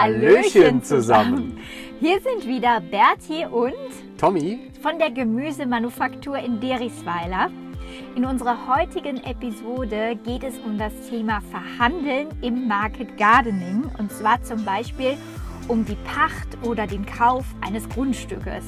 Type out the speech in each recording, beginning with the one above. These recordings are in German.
Hallöchen zusammen. Hier sind wieder Berti und Tommy von der Gemüsemanufaktur in Derisweiler. In unserer heutigen Episode geht es um das Thema Verhandeln im Market Gardening und zwar zum Beispiel um die Pacht oder den Kauf eines Grundstückes.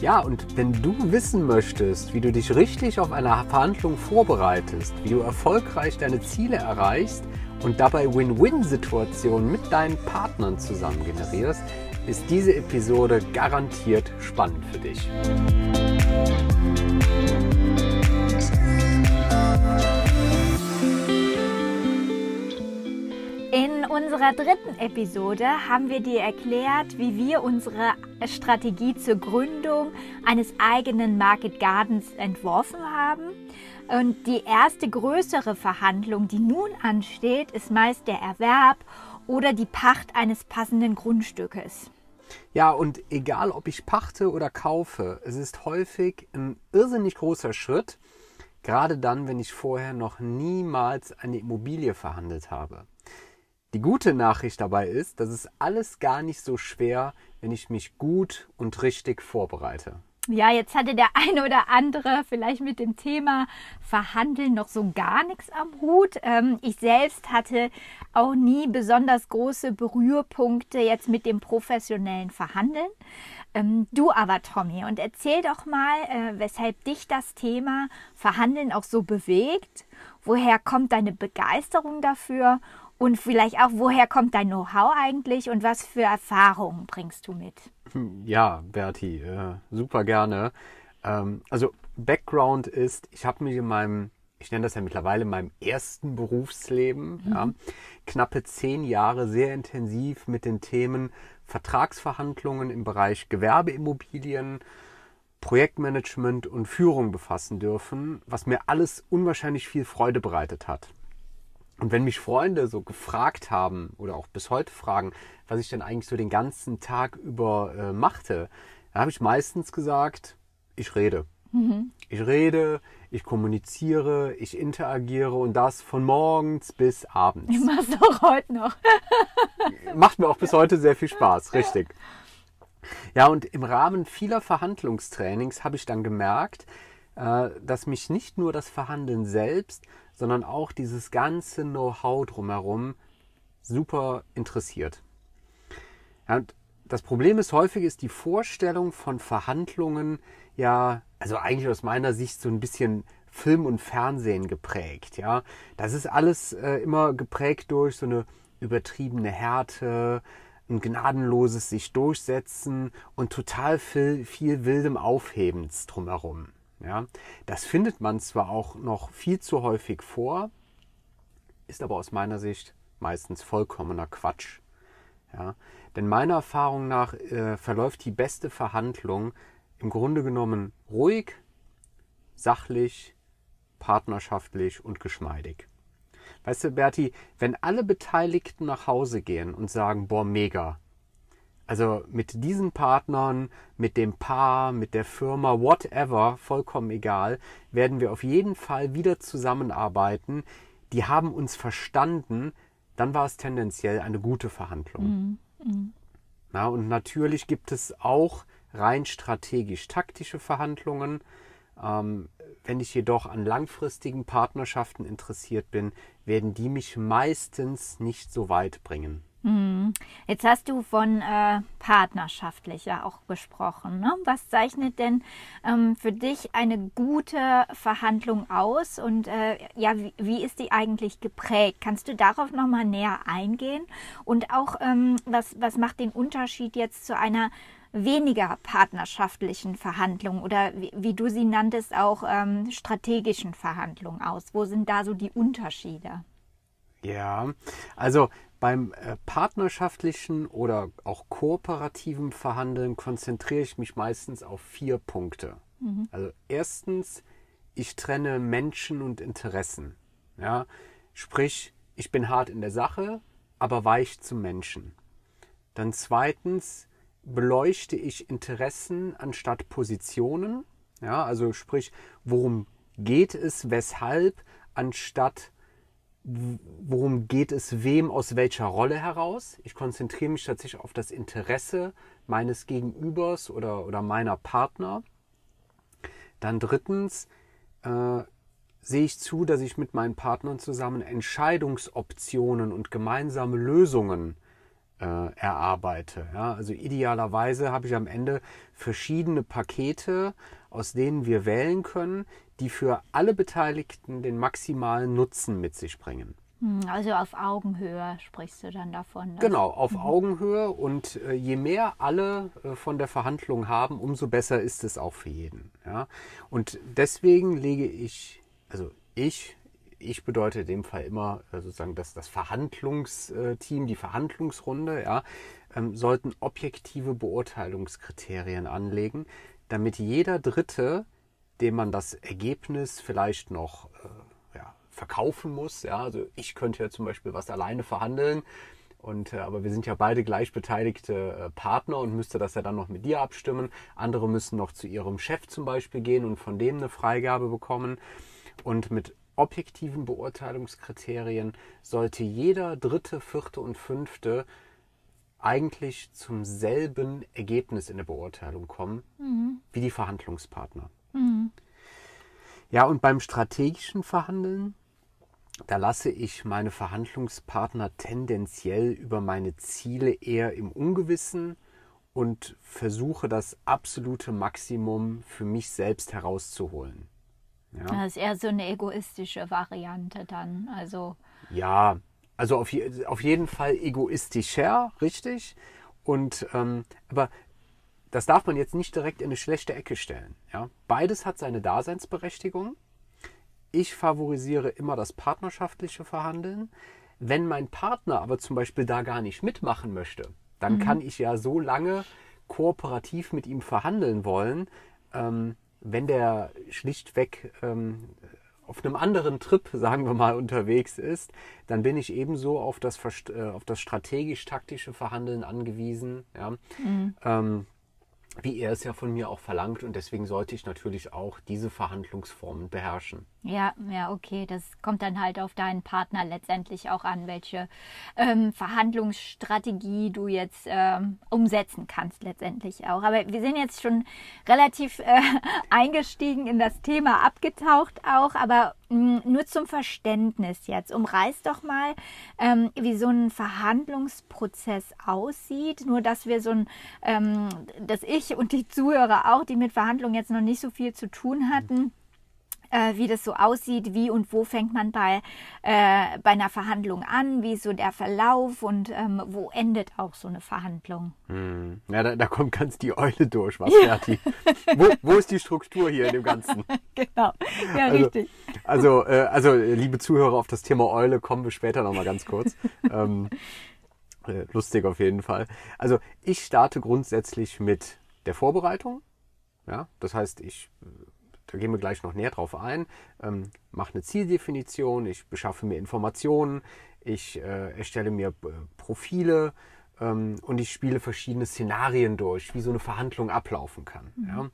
Ja, und wenn du wissen möchtest, wie du dich richtig auf eine Verhandlung vorbereitest, wie du erfolgreich deine Ziele erreichst und dabei Win-Win-Situationen mit deinen Partnern zusammen generierst, ist diese Episode garantiert spannend für dich. In unserer dritten Episode haben wir dir erklärt, wie wir unsere Strategie zur Gründung eines eigenen Market Gardens entworfen haben. Und die erste größere Verhandlung, die nun ansteht, ist meist der Erwerb oder die Pacht eines passenden Grundstückes. Ja, und egal ob ich pachte oder kaufe, es ist häufig ein irrsinnig großer Schritt, gerade dann, wenn ich vorher noch niemals eine Immobilie verhandelt habe. Die gute Nachricht dabei ist, dass es alles gar nicht so schwer, wenn ich mich gut und richtig vorbereite. Ja, jetzt hatte der eine oder andere vielleicht mit dem Thema Verhandeln noch so gar nichts am Hut. Ähm, ich selbst hatte auch nie besonders große Berührpunkte jetzt mit dem professionellen Verhandeln. Ähm, du aber, Tommy, und erzähl doch mal, äh, weshalb dich das Thema Verhandeln auch so bewegt. Woher kommt deine Begeisterung dafür und vielleicht auch, woher kommt dein Know-how eigentlich und was für Erfahrungen bringst du mit? Ja, Berti, äh, super gerne. Ähm, also Background ist, ich habe mich in meinem, ich nenne das ja mittlerweile in meinem ersten Berufsleben, mhm. ja, knappe zehn Jahre sehr intensiv mit den Themen Vertragsverhandlungen im Bereich Gewerbeimmobilien, Projektmanagement und Führung befassen dürfen, was mir alles unwahrscheinlich viel Freude bereitet hat. Und wenn mich Freunde so gefragt haben oder auch bis heute fragen, was ich denn eigentlich so den ganzen Tag über äh, machte, da habe ich meistens gesagt, ich rede. Mhm. Ich rede, ich kommuniziere, ich interagiere und das von morgens bis abends. Ich mach's auch heute noch. Macht mir auch bis heute sehr viel Spaß, richtig. Ja, und im Rahmen vieler Verhandlungstrainings habe ich dann gemerkt, äh, dass mich nicht nur das Verhandeln selbst, sondern auch dieses ganze Know-how drumherum super interessiert. Ja, und das Problem ist häufig ist die Vorstellung von Verhandlungen ja, also eigentlich aus meiner Sicht so ein bisschen Film und Fernsehen geprägt. Ja, das ist alles äh, immer geprägt durch so eine übertriebene Härte, ein gnadenloses sich durchsetzen und total viel, viel wildem Aufhebens drumherum. Ja, das findet man zwar auch noch viel zu häufig vor, ist aber aus meiner Sicht meistens vollkommener Quatsch. Ja, denn meiner Erfahrung nach äh, verläuft die beste Verhandlung im Grunde genommen ruhig, sachlich, partnerschaftlich und geschmeidig. Weißt du, Berti, wenn alle Beteiligten nach Hause gehen und sagen, boah, mega, also mit diesen Partnern, mit dem Paar, mit der Firma, whatever, vollkommen egal, werden wir auf jeden Fall wieder zusammenarbeiten. Die haben uns verstanden, dann war es tendenziell eine gute Verhandlung. Mhm. Mhm. Na, und natürlich gibt es auch rein strategisch-taktische Verhandlungen. Ähm, wenn ich jedoch an langfristigen Partnerschaften interessiert bin, werden die mich meistens nicht so weit bringen. Hm. Jetzt hast du von äh, partnerschaftlicher auch gesprochen. Ne? Was zeichnet denn ähm, für dich eine gute Verhandlung aus und äh, ja, wie, wie, ist die eigentlich geprägt? Kannst du darauf nochmal näher eingehen? Und auch, ähm, was, was macht den Unterschied jetzt zu einer weniger partnerschaftlichen Verhandlung oder wie, wie du sie nanntest, auch ähm, strategischen Verhandlungen aus? Wo sind da so die Unterschiede? Ja, also beim äh, partnerschaftlichen oder auch kooperativen Verhandeln konzentriere ich mich meistens auf vier Punkte. Mhm. Also erstens, ich trenne Menschen und Interessen. Ja, sprich, ich bin hart in der Sache, aber weich zum Menschen. Dann zweitens, beleuchte ich Interessen anstatt Positionen. Ja, also sprich, worum geht es, weshalb, anstatt worum geht es wem aus welcher Rolle heraus. Ich konzentriere mich tatsächlich auf das Interesse meines Gegenübers oder, oder meiner Partner. Dann drittens äh, sehe ich zu, dass ich mit meinen Partnern zusammen Entscheidungsoptionen und gemeinsame Lösungen äh, erarbeite. Ja, also idealerweise habe ich am Ende verschiedene Pakete, aus denen wir wählen können, die für alle Beteiligten den maximalen Nutzen mit sich bringen. Hm, also auf Augenhöhe sprichst du dann davon. Genau, auf mhm. Augenhöhe und äh, je mehr alle äh, von der Verhandlung haben, umso besser ist es auch für jeden. Ja? Und deswegen lege ich, also ich, ich bedeutet in dem Fall immer äh, sozusagen das, das Verhandlungsteam, die Verhandlungsrunde, ja, ähm, sollten objektive Beurteilungskriterien anlegen, damit jeder Dritte dem man das Ergebnis vielleicht noch äh, ja, verkaufen muss. Ja, also ich könnte ja zum Beispiel was alleine verhandeln. Und, äh, aber wir sind ja beide gleichbeteiligte äh, Partner und müsste das ja dann noch mit dir abstimmen. Andere müssen noch zu ihrem Chef zum Beispiel gehen und von dem eine Freigabe bekommen. Und mit objektiven Beurteilungskriterien sollte jeder dritte, vierte und fünfte eigentlich zum selben Ergebnis in der Beurteilung kommen mhm. wie die Verhandlungspartner. Mhm. Ja, und beim strategischen Verhandeln, da lasse ich meine Verhandlungspartner tendenziell über meine Ziele eher im Ungewissen und versuche das absolute Maximum für mich selbst herauszuholen. Ja. Das ist eher so eine egoistische Variante dann. Also ja, also auf, je, auf jeden Fall egoistischer, richtig. Und ähm, aber das darf man jetzt nicht direkt in eine schlechte Ecke stellen. Ja? Beides hat seine Daseinsberechtigung. Ich favorisiere immer das partnerschaftliche Verhandeln. Wenn mein Partner aber zum Beispiel da gar nicht mitmachen möchte, dann mhm. kann ich ja so lange kooperativ mit ihm verhandeln wollen, ähm, wenn der schlichtweg ähm, auf einem anderen Trip, sagen wir mal, unterwegs ist, dann bin ich ebenso auf das, äh, auf das strategisch-taktische Verhandeln angewiesen. Ja? Mhm. Ähm, wie er es ja von mir auch verlangt und deswegen sollte ich natürlich auch diese Verhandlungsformen beherrschen. Ja, ja, okay. Das kommt dann halt auf deinen Partner letztendlich auch an, welche ähm, Verhandlungsstrategie du jetzt ähm, umsetzen kannst letztendlich auch. Aber wir sind jetzt schon relativ äh, eingestiegen in das Thema, abgetaucht auch, aber nur zum Verständnis jetzt. Umreiß doch mal, ähm, wie so ein Verhandlungsprozess aussieht. Nur, dass wir so ein, ähm, dass ich und die Zuhörer auch, die mit Verhandlungen jetzt noch nicht so viel zu tun hatten, äh, wie das so aussieht, wie und wo fängt man bei, äh, bei einer Verhandlung an, wie ist so der Verlauf und ähm, wo endet auch so eine Verhandlung. Hm. Ja, da, da, kommt ganz die Eule durch, was, Berti? wo, wo ist die Struktur hier in dem Ganzen? genau, ja, also, richtig. Also, äh, also, liebe Zuhörer, auf das Thema Eule kommen wir später nochmal ganz kurz. ähm, äh, lustig auf jeden Fall. Also, ich starte grundsätzlich mit der Vorbereitung. Ja, das heißt, ich da gehen wir gleich noch näher drauf ein, ähm, mache eine Zieldefinition, ich beschaffe mir Informationen, ich äh, erstelle mir äh, Profile ähm, und ich spiele verschiedene Szenarien durch, wie so eine Verhandlung ablaufen kann. Mhm. Ja.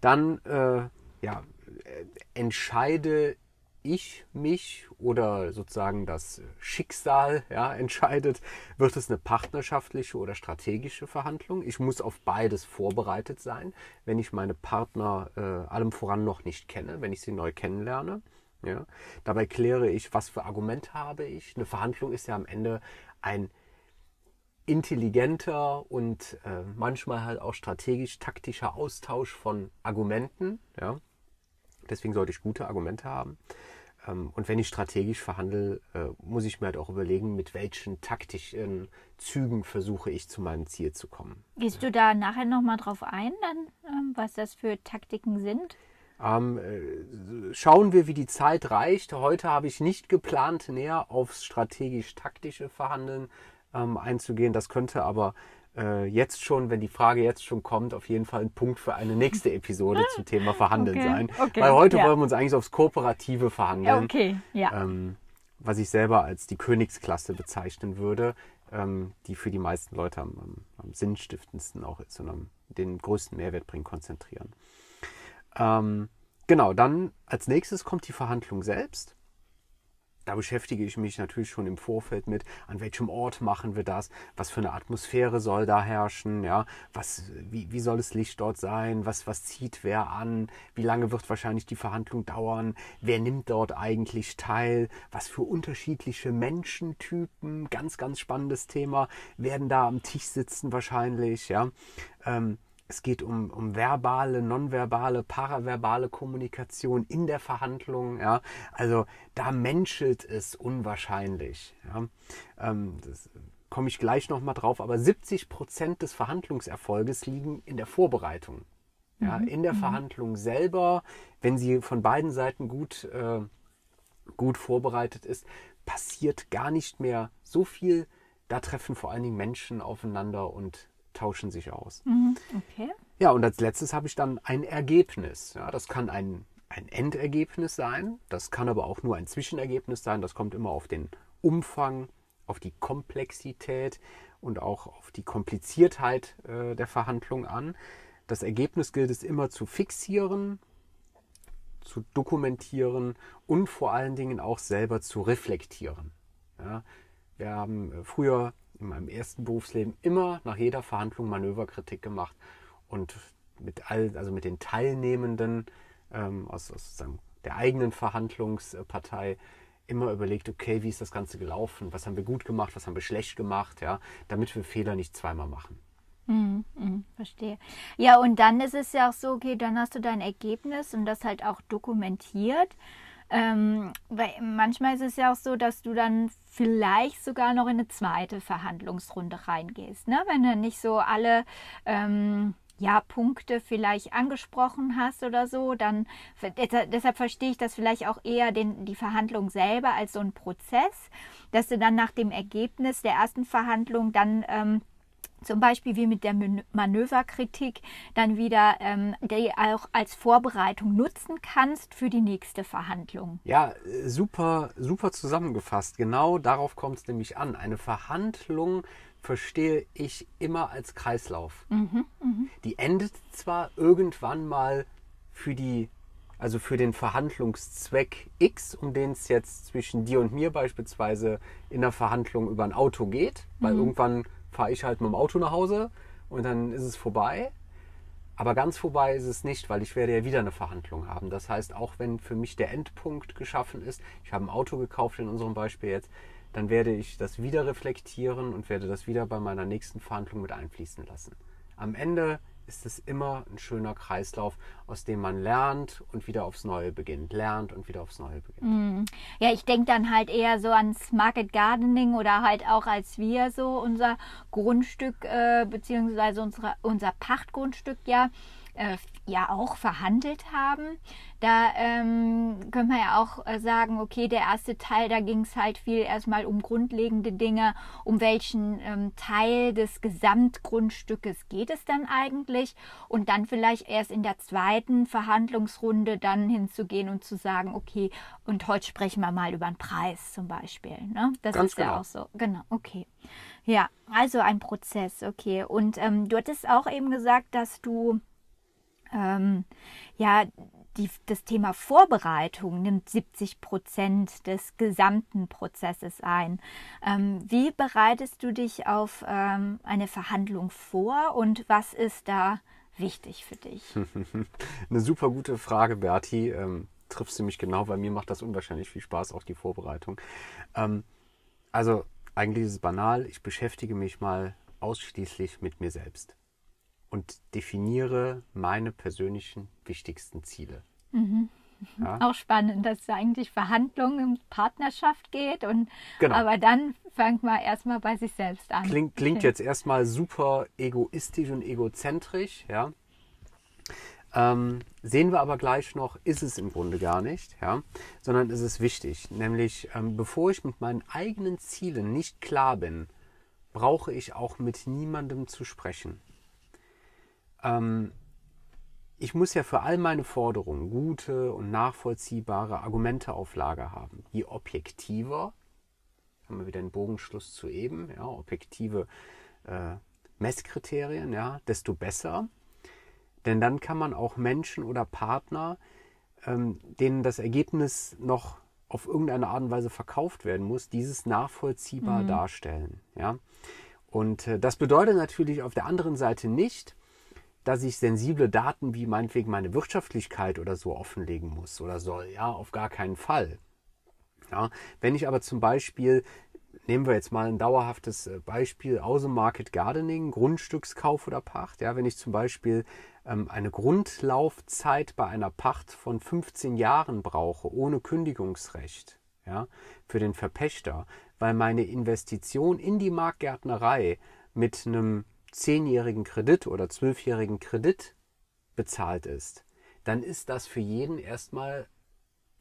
Dann äh, ja, äh, entscheide ich mich oder sozusagen das Schicksal ja, entscheidet, wird es eine partnerschaftliche oder strategische Verhandlung. Ich muss auf beides vorbereitet sein, wenn ich meine Partner äh, allem voran noch nicht kenne, wenn ich sie neu kennenlerne. Ja. Dabei kläre ich, was für Argumente habe ich. Eine Verhandlung ist ja am Ende ein intelligenter und äh, manchmal halt auch strategisch-taktischer Austausch von Argumenten. Ja. Deswegen sollte ich gute Argumente haben. Ähm, und wenn ich strategisch verhandle, äh, muss ich mir halt auch überlegen, mit welchen taktischen Zügen versuche ich zu meinem Ziel zu kommen. Gehst du da nachher nochmal drauf ein, dann, ähm, was das für Taktiken sind? Ähm, äh, schauen wir, wie die Zeit reicht. Heute habe ich nicht geplant, näher aufs strategisch-taktische Verhandeln ähm, einzugehen. Das könnte aber äh, jetzt schon, wenn die Frage jetzt schon kommt, auf jeden Fall ein Punkt für eine nächste Episode zum Thema Verhandeln okay, sein. Okay, Weil heute ja. wollen wir uns eigentlich aufs kooperative Verhandeln, okay, ja. ähm, was ich selber als die Königsklasse bezeichnen würde, ähm, die für die meisten Leute am, am, am sinnstiftendsten auch ist und am, den größten Mehrwert bringen, konzentrieren. Ähm, genau, dann als nächstes kommt die Verhandlung selbst. Da beschäftige ich mich natürlich schon im Vorfeld mit, an welchem Ort machen wir das, was für eine Atmosphäre soll da herrschen, ja, was, wie, wie soll das Licht dort sein, was, was zieht wer an, wie lange wird wahrscheinlich die Verhandlung dauern, wer nimmt dort eigentlich teil, was für unterschiedliche Menschentypen, ganz, ganz spannendes Thema, werden da am Tisch sitzen wahrscheinlich, ja. Ähm, es geht um, um verbale, nonverbale, paraverbale Kommunikation in der Verhandlung. Ja? Also da menschelt es unwahrscheinlich. Ja? Ähm, das komme ich gleich nochmal drauf. Aber 70 Prozent des Verhandlungserfolges liegen in der Vorbereitung. Ja? Mhm. In der mhm. Verhandlung selber, wenn sie von beiden Seiten gut, äh, gut vorbereitet ist, passiert gar nicht mehr so viel. Da treffen vor allen Dingen Menschen aufeinander und tauschen sich aus. Mhm, okay. Ja, und als letztes habe ich dann ein Ergebnis. Ja, das kann ein, ein Endergebnis sein, das kann aber auch nur ein Zwischenergebnis sein. Das kommt immer auf den Umfang, auf die Komplexität und auch auf die Kompliziertheit äh, der Verhandlung an. Das Ergebnis gilt es immer zu fixieren, zu dokumentieren und vor allen Dingen auch selber zu reflektieren. Ja, wir haben äh, früher in meinem ersten Berufsleben immer nach jeder Verhandlung Manöverkritik gemacht und mit all, also mit den Teilnehmenden ähm, aus, aus der eigenen Verhandlungspartei immer überlegt, okay, wie ist das Ganze gelaufen, was haben wir gut gemacht, was haben wir schlecht gemacht, ja, damit wir Fehler nicht zweimal machen. Mm, mm, verstehe. Ja, und dann ist es ja auch so, okay, dann hast du dein Ergebnis und das halt auch dokumentiert. Ähm, weil manchmal ist es ja auch so, dass du dann vielleicht sogar noch in eine zweite Verhandlungsrunde reingehst. Ne? Wenn du nicht so alle ähm, ja, Punkte vielleicht angesprochen hast oder so, dann deshalb verstehe ich das vielleicht auch eher den, die Verhandlung selber als so ein Prozess, dass du dann nach dem Ergebnis der ersten Verhandlung dann ähm, zum Beispiel wie mit der Manöverkritik dann wieder ähm, die auch als Vorbereitung nutzen kannst für die nächste Verhandlung. Ja, super, super zusammengefasst. Genau darauf kommt es nämlich an. Eine Verhandlung verstehe ich immer als Kreislauf. Mhm, mh. Die endet zwar irgendwann mal für die also für den Verhandlungszweck X, um den es jetzt zwischen dir und mir beispielsweise in der Verhandlung über ein Auto geht, weil mhm. irgendwann fahre ich halt mit dem Auto nach Hause und dann ist es vorbei. Aber ganz vorbei ist es nicht, weil ich werde ja wieder eine Verhandlung haben. Das heißt, auch wenn für mich der Endpunkt geschaffen ist, ich habe ein Auto gekauft in unserem Beispiel jetzt, dann werde ich das wieder reflektieren und werde das wieder bei meiner nächsten Verhandlung mit einfließen lassen. Am Ende ist es immer ein schöner Kreislauf, aus dem man lernt und wieder aufs Neue beginnt, lernt und wieder aufs Neue beginnt. Mm. Ja, ich denke dann halt eher so ans Market Gardening oder halt auch als wir so unser Grundstück äh, beziehungsweise unsere, unser Pachtgrundstück ja äh, ja auch verhandelt haben. Da ähm, können wir ja auch äh, sagen, okay, der erste Teil, da ging es halt viel erstmal um grundlegende Dinge, um welchen ähm, Teil des Gesamtgrundstückes geht es dann eigentlich und dann vielleicht erst in der zweiten Verhandlungsrunde dann hinzugehen und zu sagen, okay, und heute sprechen wir mal über den Preis zum Beispiel. Ne? Das Ganz ist genau. ja auch so. Genau, okay. Ja, also ein Prozess, okay. Und ähm, du hattest auch eben gesagt, dass du ähm, ja, die, das Thema Vorbereitung nimmt 70 Prozent des gesamten Prozesses ein. Ähm, wie bereitest du dich auf ähm, eine Verhandlung vor und was ist da wichtig für dich? Eine super gute Frage, Berti. Ähm, triffst du mich genau, weil mir macht das unwahrscheinlich viel Spaß, auch die Vorbereitung. Ähm, also eigentlich ist es banal, ich beschäftige mich mal ausschließlich mit mir selbst und definiere meine persönlichen wichtigsten Ziele. Mhm. Ja. Auch spannend, dass es eigentlich Verhandlungen in Partnerschaft geht und genau. aber dann fängt man erstmal bei sich selbst an. Klingt, klingt okay. jetzt erstmal super egoistisch und egozentrisch, ja. Ähm, sehen wir aber gleich noch, ist es im Grunde gar nicht, ja, sondern ist es wichtig. Nämlich, ähm, bevor ich mit meinen eigenen Zielen nicht klar bin, brauche ich auch mit niemandem zu sprechen ähm, ich muss ja für all meine Forderungen gute und nachvollziehbare Argumente auf Lager haben. Je objektiver, haben wir wieder den Bogenschluss zu eben, ja, objektive äh, Messkriterien, ja, desto besser. Denn dann kann man auch Menschen oder Partner, ähm, denen das Ergebnis noch auf irgendeine Art und Weise verkauft werden muss, dieses nachvollziehbar mhm. darstellen. Ja? Und äh, das bedeutet natürlich auf der anderen Seite nicht, dass ich sensible Daten wie meinetwegen meine Wirtschaftlichkeit oder so offenlegen muss oder soll. Ja, auf gar keinen Fall. Ja, wenn ich aber zum Beispiel, nehmen wir jetzt mal ein dauerhaftes äh, Beispiel, Außenmarket Gardening, Grundstückskauf oder Pacht. Ja, wenn ich zum Beispiel ähm, eine Grundlaufzeit bei einer Pacht von 15 Jahren brauche, ohne Kündigungsrecht, ja, für den Verpächter, weil meine Investition in die Marktgärtnerei mit einem zehnjährigen Kredit oder zwölfjährigen Kredit bezahlt ist, dann ist das für jeden erstmal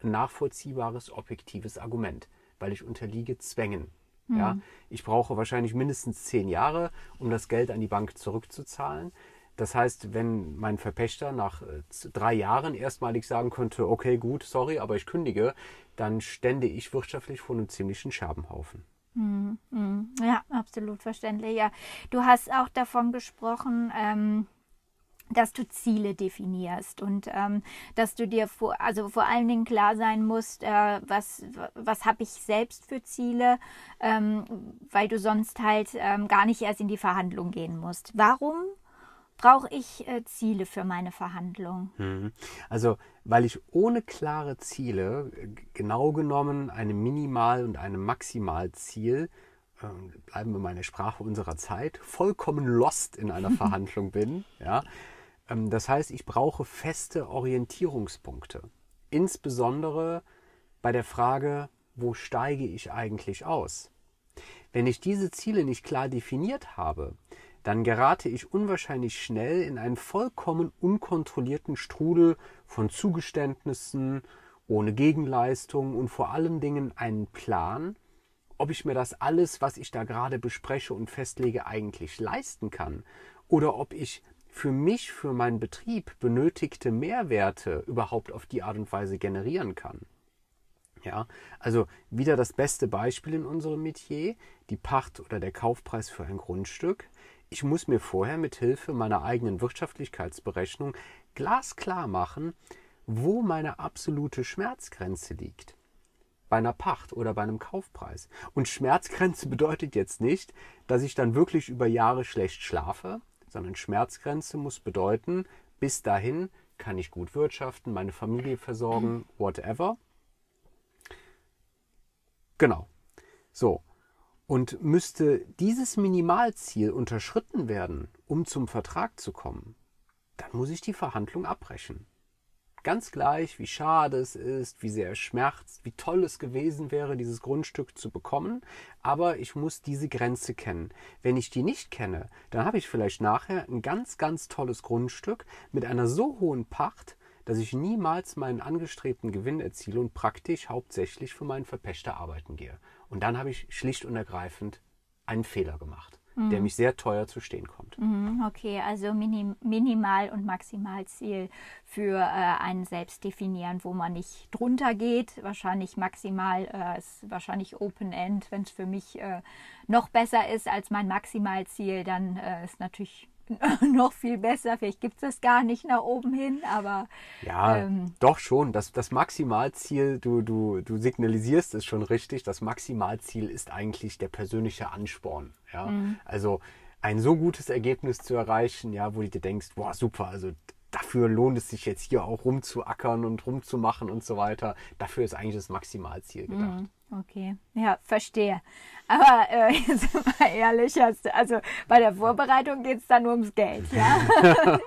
ein nachvollziehbares, objektives Argument, weil ich unterliege Zwängen. Mhm. Ja, ich brauche wahrscheinlich mindestens zehn Jahre, um das Geld an die Bank zurückzuzahlen. Das heißt, wenn mein Verpächter nach äh, drei Jahren erstmalig sagen könnte, okay, gut, sorry, aber ich kündige, dann stände ich wirtschaftlich vor einem ziemlichen Scherbenhaufen. Mhm, mhm. Ja, absolut verständlich. Ja, du hast auch davon gesprochen, ähm, dass du Ziele definierst und ähm, dass du dir vor, also vor allen Dingen klar sein musst, äh, was, was habe ich selbst für Ziele, ähm, weil du sonst halt ähm, gar nicht erst in die Verhandlung gehen musst. Warum brauche ich äh, Ziele für meine Verhandlung? Mhm. Also, weil ich ohne klare Ziele, genau genommen eine Minimal- und eine Maximalziel, äh, bleiben wir mal in der Sprache unserer Zeit, vollkommen lost in einer Verhandlung bin. Ja? Ähm, das heißt, ich brauche feste Orientierungspunkte. Insbesondere bei der Frage, wo steige ich eigentlich aus? Wenn ich diese Ziele nicht klar definiert habe, dann gerate ich unwahrscheinlich schnell in einen vollkommen unkontrollierten Strudel von Zugeständnissen, ohne Gegenleistung und vor allen Dingen einen Plan, ob ich mir das alles, was ich da gerade bespreche und festlege, eigentlich leisten kann oder ob ich für mich, für meinen Betrieb benötigte Mehrwerte überhaupt auf die Art und Weise generieren kann. Ja, also wieder das beste Beispiel in unserem Metier, die Pacht oder der Kaufpreis für ein Grundstück. Ich muss mir vorher mit Hilfe meiner eigenen Wirtschaftlichkeitsberechnung glasklar machen, wo meine absolute Schmerzgrenze liegt. Bei einer Pacht oder bei einem Kaufpreis. Und Schmerzgrenze bedeutet jetzt nicht, dass ich dann wirklich über Jahre schlecht schlafe, sondern Schmerzgrenze muss bedeuten, bis dahin kann ich gut wirtschaften, meine Familie versorgen, whatever. Genau. So, und müsste dieses Minimalziel unterschritten werden, um zum Vertrag zu kommen, dann muss ich die Verhandlung abbrechen. Ganz gleich, wie schade es ist, wie sehr es schmerzt, wie toll es gewesen wäre, dieses Grundstück zu bekommen, aber ich muss diese Grenze kennen. Wenn ich die nicht kenne, dann habe ich vielleicht nachher ein ganz, ganz tolles Grundstück mit einer so hohen Pacht, dass ich niemals meinen angestrebten Gewinn erziele und praktisch hauptsächlich für meinen Verpächter arbeiten gehe. Und dann habe ich schlicht und ergreifend einen Fehler gemacht, mhm. der mich sehr teuer zu stehen kommt. Mhm, okay, also Minim Minimal- und Maximalziel für äh, einen selbst definieren, wo man nicht drunter geht. Wahrscheinlich maximal äh, ist wahrscheinlich Open End. Wenn es für mich äh, noch besser ist als mein Maximalziel, dann äh, ist natürlich noch viel besser. Vielleicht gibt es das gar nicht nach oben hin, aber. Ja, ähm, doch schon. Das, das Maximalziel, du, du, du signalisierst es schon richtig. Das Maximalziel ist eigentlich der persönliche Ansporn. Ja? Mhm. Also ein so gutes Ergebnis zu erreichen, ja, wo du dir denkst, boah, super, also dafür lohnt es sich jetzt hier auch rumzuackern und rumzumachen und so weiter. Dafür ist eigentlich das Maximalziel gedacht. Mhm. Okay, ja, verstehe. Aber äh, jetzt mal ehrlich, also bei der Vorbereitung geht es dann nur ums Geld, ja?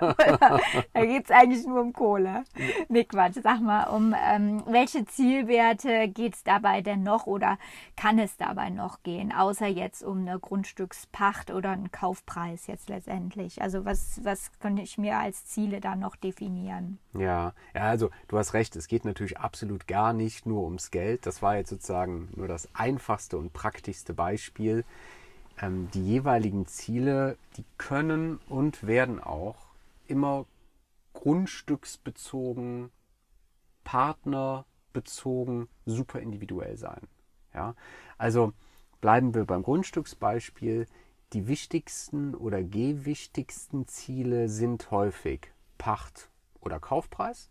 da geht es eigentlich nur um Kohle. Nee, Quatsch. Sag mal, um ähm, welche Zielwerte geht es dabei denn noch oder kann es dabei noch gehen, außer jetzt um eine Grundstückspacht oder einen Kaufpreis jetzt letztendlich? Also was, was könnte ich mir als Ziele dann noch definieren? Ja, ja, also du hast recht, es geht natürlich absolut gar nicht nur ums Geld. Das war jetzt sozusagen sozusagen nur das einfachste und praktischste Beispiel. Ähm, die jeweiligen Ziele, die können und werden auch immer grundstücksbezogen, partnerbezogen, super individuell sein. Ja? Also bleiben wir beim Grundstücksbeispiel. Die wichtigsten oder gewichtigsten Ziele sind häufig Pacht oder Kaufpreis.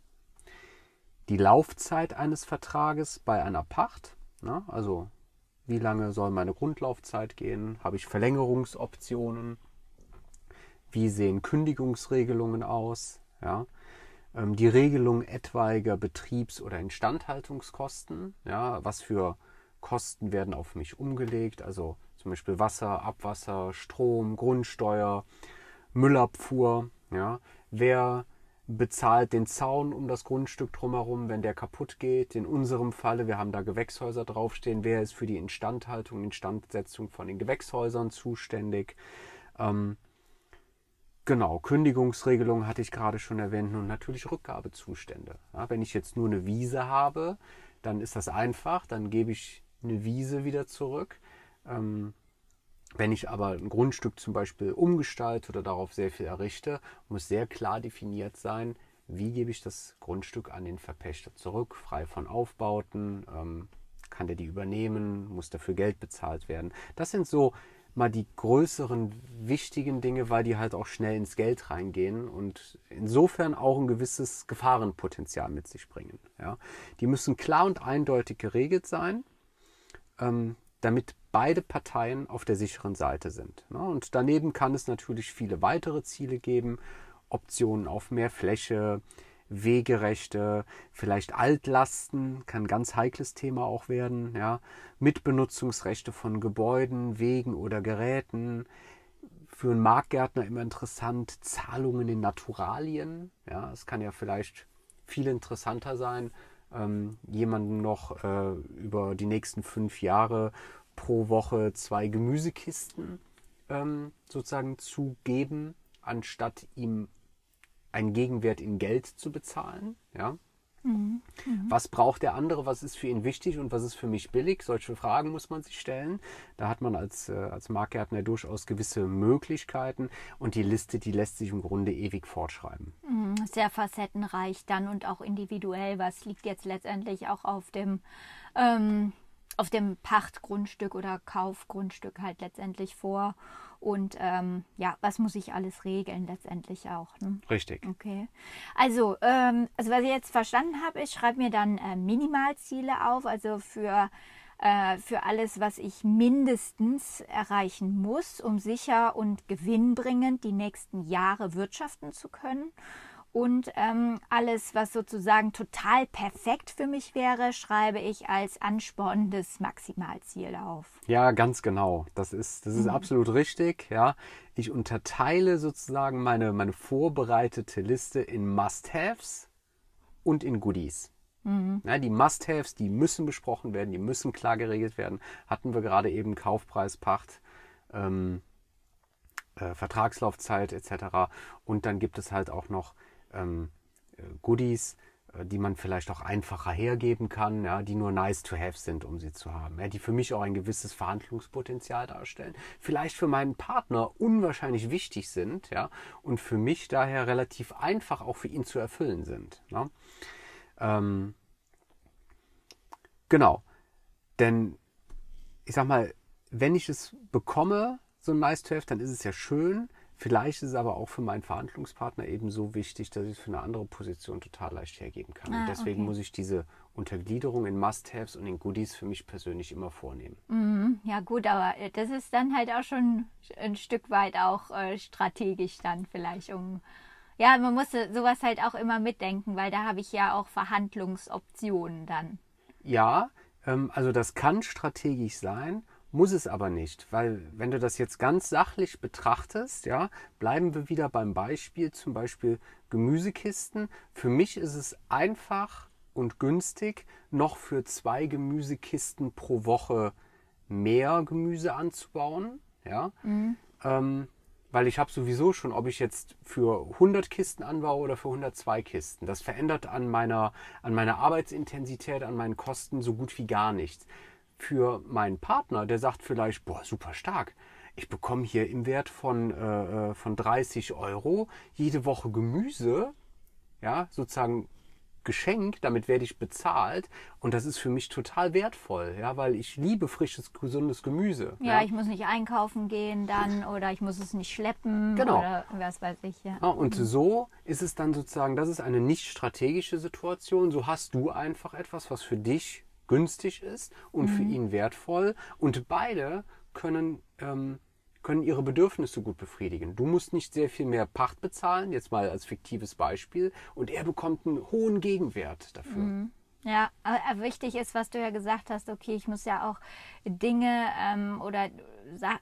die Laufzeit eines Vertrages bei einer Pacht. Na, also wie lange soll meine Grundlaufzeit gehen? Habe ich Verlängerungsoptionen? Wie sehen Kündigungsregelungen aus? Ja, ähm, die Regelung etwaiger Betriebs- oder Instandhaltungskosten. Ja, was für Kosten werden auf mich umgelegt? Also zum Beispiel Wasser, Abwasser, Strom, Grundsteuer, Müllabfuhr. Ja, wer bezahlt den Zaun um das Grundstück drumherum, wenn der kaputt geht. In unserem Falle, wir haben da Gewächshäuser draufstehen. Wer ist für die Instandhaltung, Instandsetzung von den Gewächshäusern zuständig? Ähm, genau, Kündigungsregelung hatte ich gerade schon erwähnt und natürlich Rückgabezustände. Ja, wenn ich jetzt nur eine Wiese habe, dann ist das einfach, dann gebe ich eine Wiese wieder zurück. Ähm, wenn ich aber ein Grundstück zum Beispiel umgestalte oder darauf sehr viel errichte, muss sehr klar definiert sein, wie gebe ich das Grundstück an den Verpächter zurück, frei von Aufbauten, ähm, kann der die übernehmen, muss dafür Geld bezahlt werden. Das sind so mal die größeren wichtigen Dinge, weil die halt auch schnell ins Geld reingehen und insofern auch ein gewisses Gefahrenpotenzial mit sich bringen. Ja. Die müssen klar und eindeutig geregelt sein. Ähm, damit beide Parteien auf der sicheren Seite sind. Ne? Und daneben kann es natürlich viele weitere Ziele geben, Optionen auf mehr Fläche, Wegerechte, vielleicht Altlasten, kann ein ganz heikles Thema auch werden, ja, Mitbenutzungsrechte von Gebäuden, Wegen oder Geräten, für einen Marktgärtner immer interessant, Zahlungen in Naturalien, ja, es kann ja vielleicht viel interessanter sein, ähm, jemandem noch äh, über die nächsten fünf Jahre pro Woche zwei Gemüsekisten ähm, sozusagen zu geben, anstatt ihm einen Gegenwert in Geld zu bezahlen. Ja? Mhm. Mhm. Was braucht der andere? Was ist für ihn wichtig und was ist für mich billig? Solche Fragen muss man sich stellen. Da hat man als, äh, als Marktgärtner durchaus gewisse Möglichkeiten und die Liste, die lässt sich im Grunde ewig fortschreiben. Mhm. Sehr facettenreich dann und auch individuell. Was liegt jetzt letztendlich auch auf dem ähm, auf dem Pachtgrundstück oder Kaufgrundstück halt letztendlich vor. Und ähm, ja, was muss ich alles regeln letztendlich auch? Ne? Richtig. Okay. Also, ähm, also was ich jetzt verstanden habe, ich schreibe mir dann äh, Minimalziele auf, also für äh, für alles, was ich mindestens erreichen muss, um sicher und gewinnbringend die nächsten Jahre wirtschaften zu können. Und ähm, alles, was sozusagen total perfekt für mich wäre, schreibe ich als anspornendes Maximalziel auf. Ja, ganz genau. Das ist, das ist mhm. absolut richtig. Ja. Ich unterteile sozusagen meine, meine vorbereitete Liste in Must-Haves und in Goodies. Mhm. Ja, die Must-Haves, die müssen besprochen werden, die müssen klar geregelt werden. Hatten wir gerade eben Kaufpreis, Pacht, ähm, äh, Vertragslaufzeit etc. Und dann gibt es halt auch noch ähm, äh, Goodies, äh, die man vielleicht auch einfacher hergeben kann, ja, die nur nice to have sind, um sie zu haben, ja, die für mich auch ein gewisses Verhandlungspotenzial darstellen, vielleicht für meinen Partner unwahrscheinlich wichtig sind, ja, und für mich daher relativ einfach auch für ihn zu erfüllen sind. Ne? Ähm, genau, denn ich sag mal, wenn ich es bekomme, so ein nice to have, dann ist es ja schön. Vielleicht ist es aber auch für meinen Verhandlungspartner eben so wichtig, dass ich es für eine andere Position total leicht hergeben kann. Ah, und deswegen okay. muss ich diese Untergliederung in Must-Haves und in Goodies für mich persönlich immer vornehmen. Mhm, ja gut, aber äh, das ist dann halt auch schon ein Stück weit auch äh, strategisch dann vielleicht um ja, man muss sowas halt auch immer mitdenken, weil da habe ich ja auch Verhandlungsoptionen dann. Ja, ähm, also das kann strategisch sein muss es aber nicht, weil wenn du das jetzt ganz sachlich betrachtest, ja, bleiben wir wieder beim Beispiel, zum Beispiel Gemüsekisten. Für mich ist es einfach und günstig, noch für zwei Gemüsekisten pro Woche mehr Gemüse anzubauen, ja, mhm. ähm, weil ich habe sowieso schon, ob ich jetzt für 100 Kisten anbaue oder für 102 Kisten. Das verändert an meiner, an meiner Arbeitsintensität, an meinen Kosten so gut wie gar nichts für meinen Partner, der sagt vielleicht, boah, super stark. Ich bekomme hier im Wert von, äh, äh von 30 Euro jede Woche Gemüse, ja, sozusagen Geschenk, damit werde ich bezahlt und das ist für mich total wertvoll, ja, weil ich liebe frisches, gesundes Gemüse. Ja, ja. ich muss nicht einkaufen gehen dann oder ich muss es nicht schleppen genau. oder was weiß ich. Ja. ja und mhm. so ist es dann sozusagen, das ist eine nicht strategische Situation. So hast du einfach etwas, was für dich günstig ist und mhm. für ihn wertvoll und beide können ähm, können ihre Bedürfnisse gut befriedigen. Du musst nicht sehr viel mehr Pacht bezahlen, jetzt mal als fiktives Beispiel, und er bekommt einen hohen Gegenwert dafür. Mhm. Ja, aber wichtig ist, was du ja gesagt hast, okay, ich muss ja auch Dinge ähm, oder Sa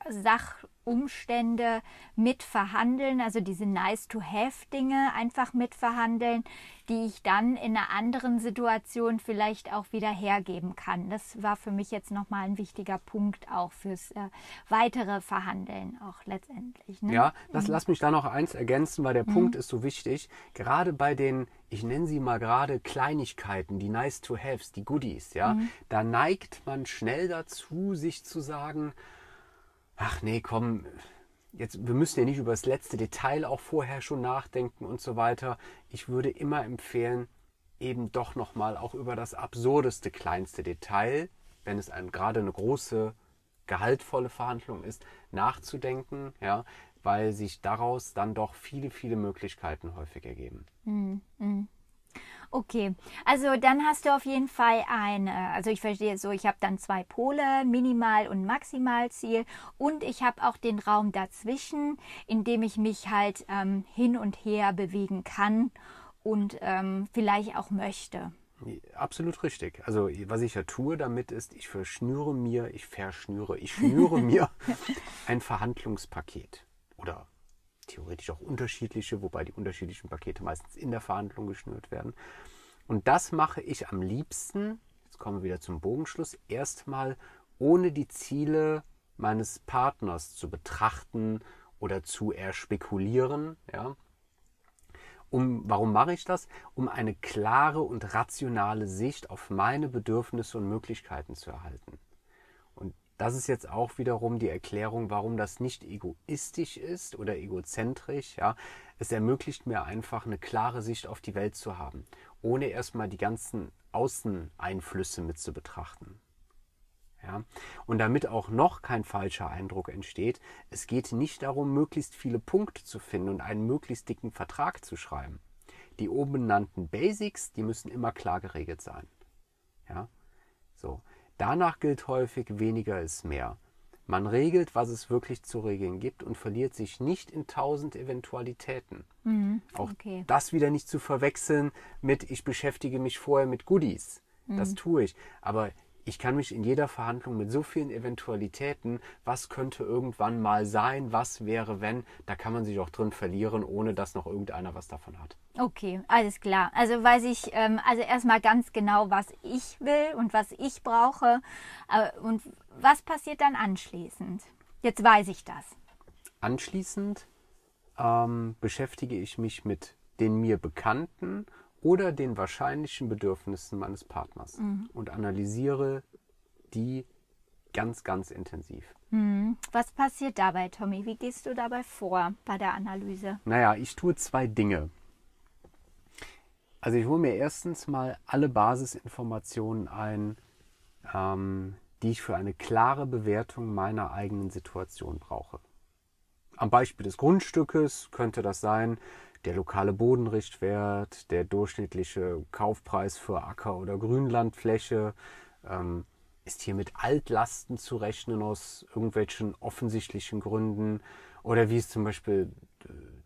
Sachumstände mitverhandeln, also diese Nice-to-Have-Dinge einfach mitverhandeln, die ich dann in einer anderen Situation vielleicht auch wieder hergeben kann. Das war für mich jetzt nochmal ein wichtiger Punkt auch fürs äh, weitere Verhandeln auch letztendlich. Ne? Ja, das, mhm. lass mich da noch eins ergänzen, weil der mhm. Punkt ist so wichtig. Gerade bei den, ich nenne sie mal gerade Kleinigkeiten, die Nice-to-Haves, die Goodies, ja, mhm. da neigt man schnell dazu, sich zu sagen, ach nee, komm, jetzt, wir müssen ja nicht über das letzte Detail auch vorher schon nachdenken und so weiter. Ich würde immer empfehlen, eben doch nochmal auch über das absurdeste kleinste Detail, wenn es ein, gerade eine große, gehaltvolle Verhandlung ist, nachzudenken, ja, weil sich daraus dann doch viele, viele Möglichkeiten häufig ergeben. Mhm. Okay, also dann hast du auf jeden Fall eine, also ich verstehe so, ich habe dann zwei Pole, Minimal- und Maximalziel und ich habe auch den Raum dazwischen, in dem ich mich halt ähm, hin und her bewegen kann und ähm, vielleicht auch möchte. Absolut richtig. Also was ich ja tue damit ist, ich verschnüre mir, ich verschnüre, ich schnüre mir ein Verhandlungspaket oder theoretisch auch unterschiedliche, wobei die unterschiedlichen Pakete meistens in der Verhandlung geschnürt werden. Und das mache ich am liebsten, jetzt kommen wir wieder zum Bogenschluss, erstmal ohne die Ziele meines Partners zu betrachten oder zu erspekulieren. Ja. Um, warum mache ich das? Um eine klare und rationale Sicht auf meine Bedürfnisse und Möglichkeiten zu erhalten. Das ist jetzt auch wiederum die Erklärung, warum das nicht egoistisch ist oder egozentrisch. Ja. Es ermöglicht mir einfach eine klare Sicht auf die Welt zu haben, ohne erstmal die ganzen Außeneinflüsse mit zu betrachten. Ja. Und damit auch noch kein falscher Eindruck entsteht, es geht nicht darum, möglichst viele Punkte zu finden und einen möglichst dicken Vertrag zu schreiben. Die oben benannten Basics, die müssen immer klar geregelt sein. Ja. So. Danach gilt häufig, weniger ist mehr. Man regelt, was es wirklich zu regeln gibt und verliert sich nicht in tausend Eventualitäten. Mhm, Auch das wieder nicht zu verwechseln mit, ich beschäftige mich vorher mit Goodies. Mhm. Das tue ich. Aber ich kann mich in jeder Verhandlung mit so vielen Eventualitäten, was könnte irgendwann mal sein, was wäre, wenn, da kann man sich auch drin verlieren, ohne dass noch irgendeiner was davon hat. Okay, alles klar. Also weiß ich, ähm, also erstmal ganz genau, was ich will und was ich brauche. Äh, und was passiert dann anschließend? Jetzt weiß ich das. Anschließend ähm, beschäftige ich mich mit den mir bekannten oder den wahrscheinlichen Bedürfnissen meines Partners mhm. und analysiere die ganz, ganz intensiv. Mhm. Was passiert dabei, Tommy? Wie gehst du dabei vor bei der Analyse? Naja, ich tue zwei Dinge. Also ich hole mir erstens mal alle Basisinformationen ein, ähm, die ich für eine klare Bewertung meiner eigenen Situation brauche. Am Beispiel des Grundstückes könnte das sein, der lokale Bodenrichtwert, der durchschnittliche Kaufpreis für Acker- oder Grünlandfläche, ähm, ist hier mit Altlasten zu rechnen aus irgendwelchen offensichtlichen Gründen oder wie ist zum Beispiel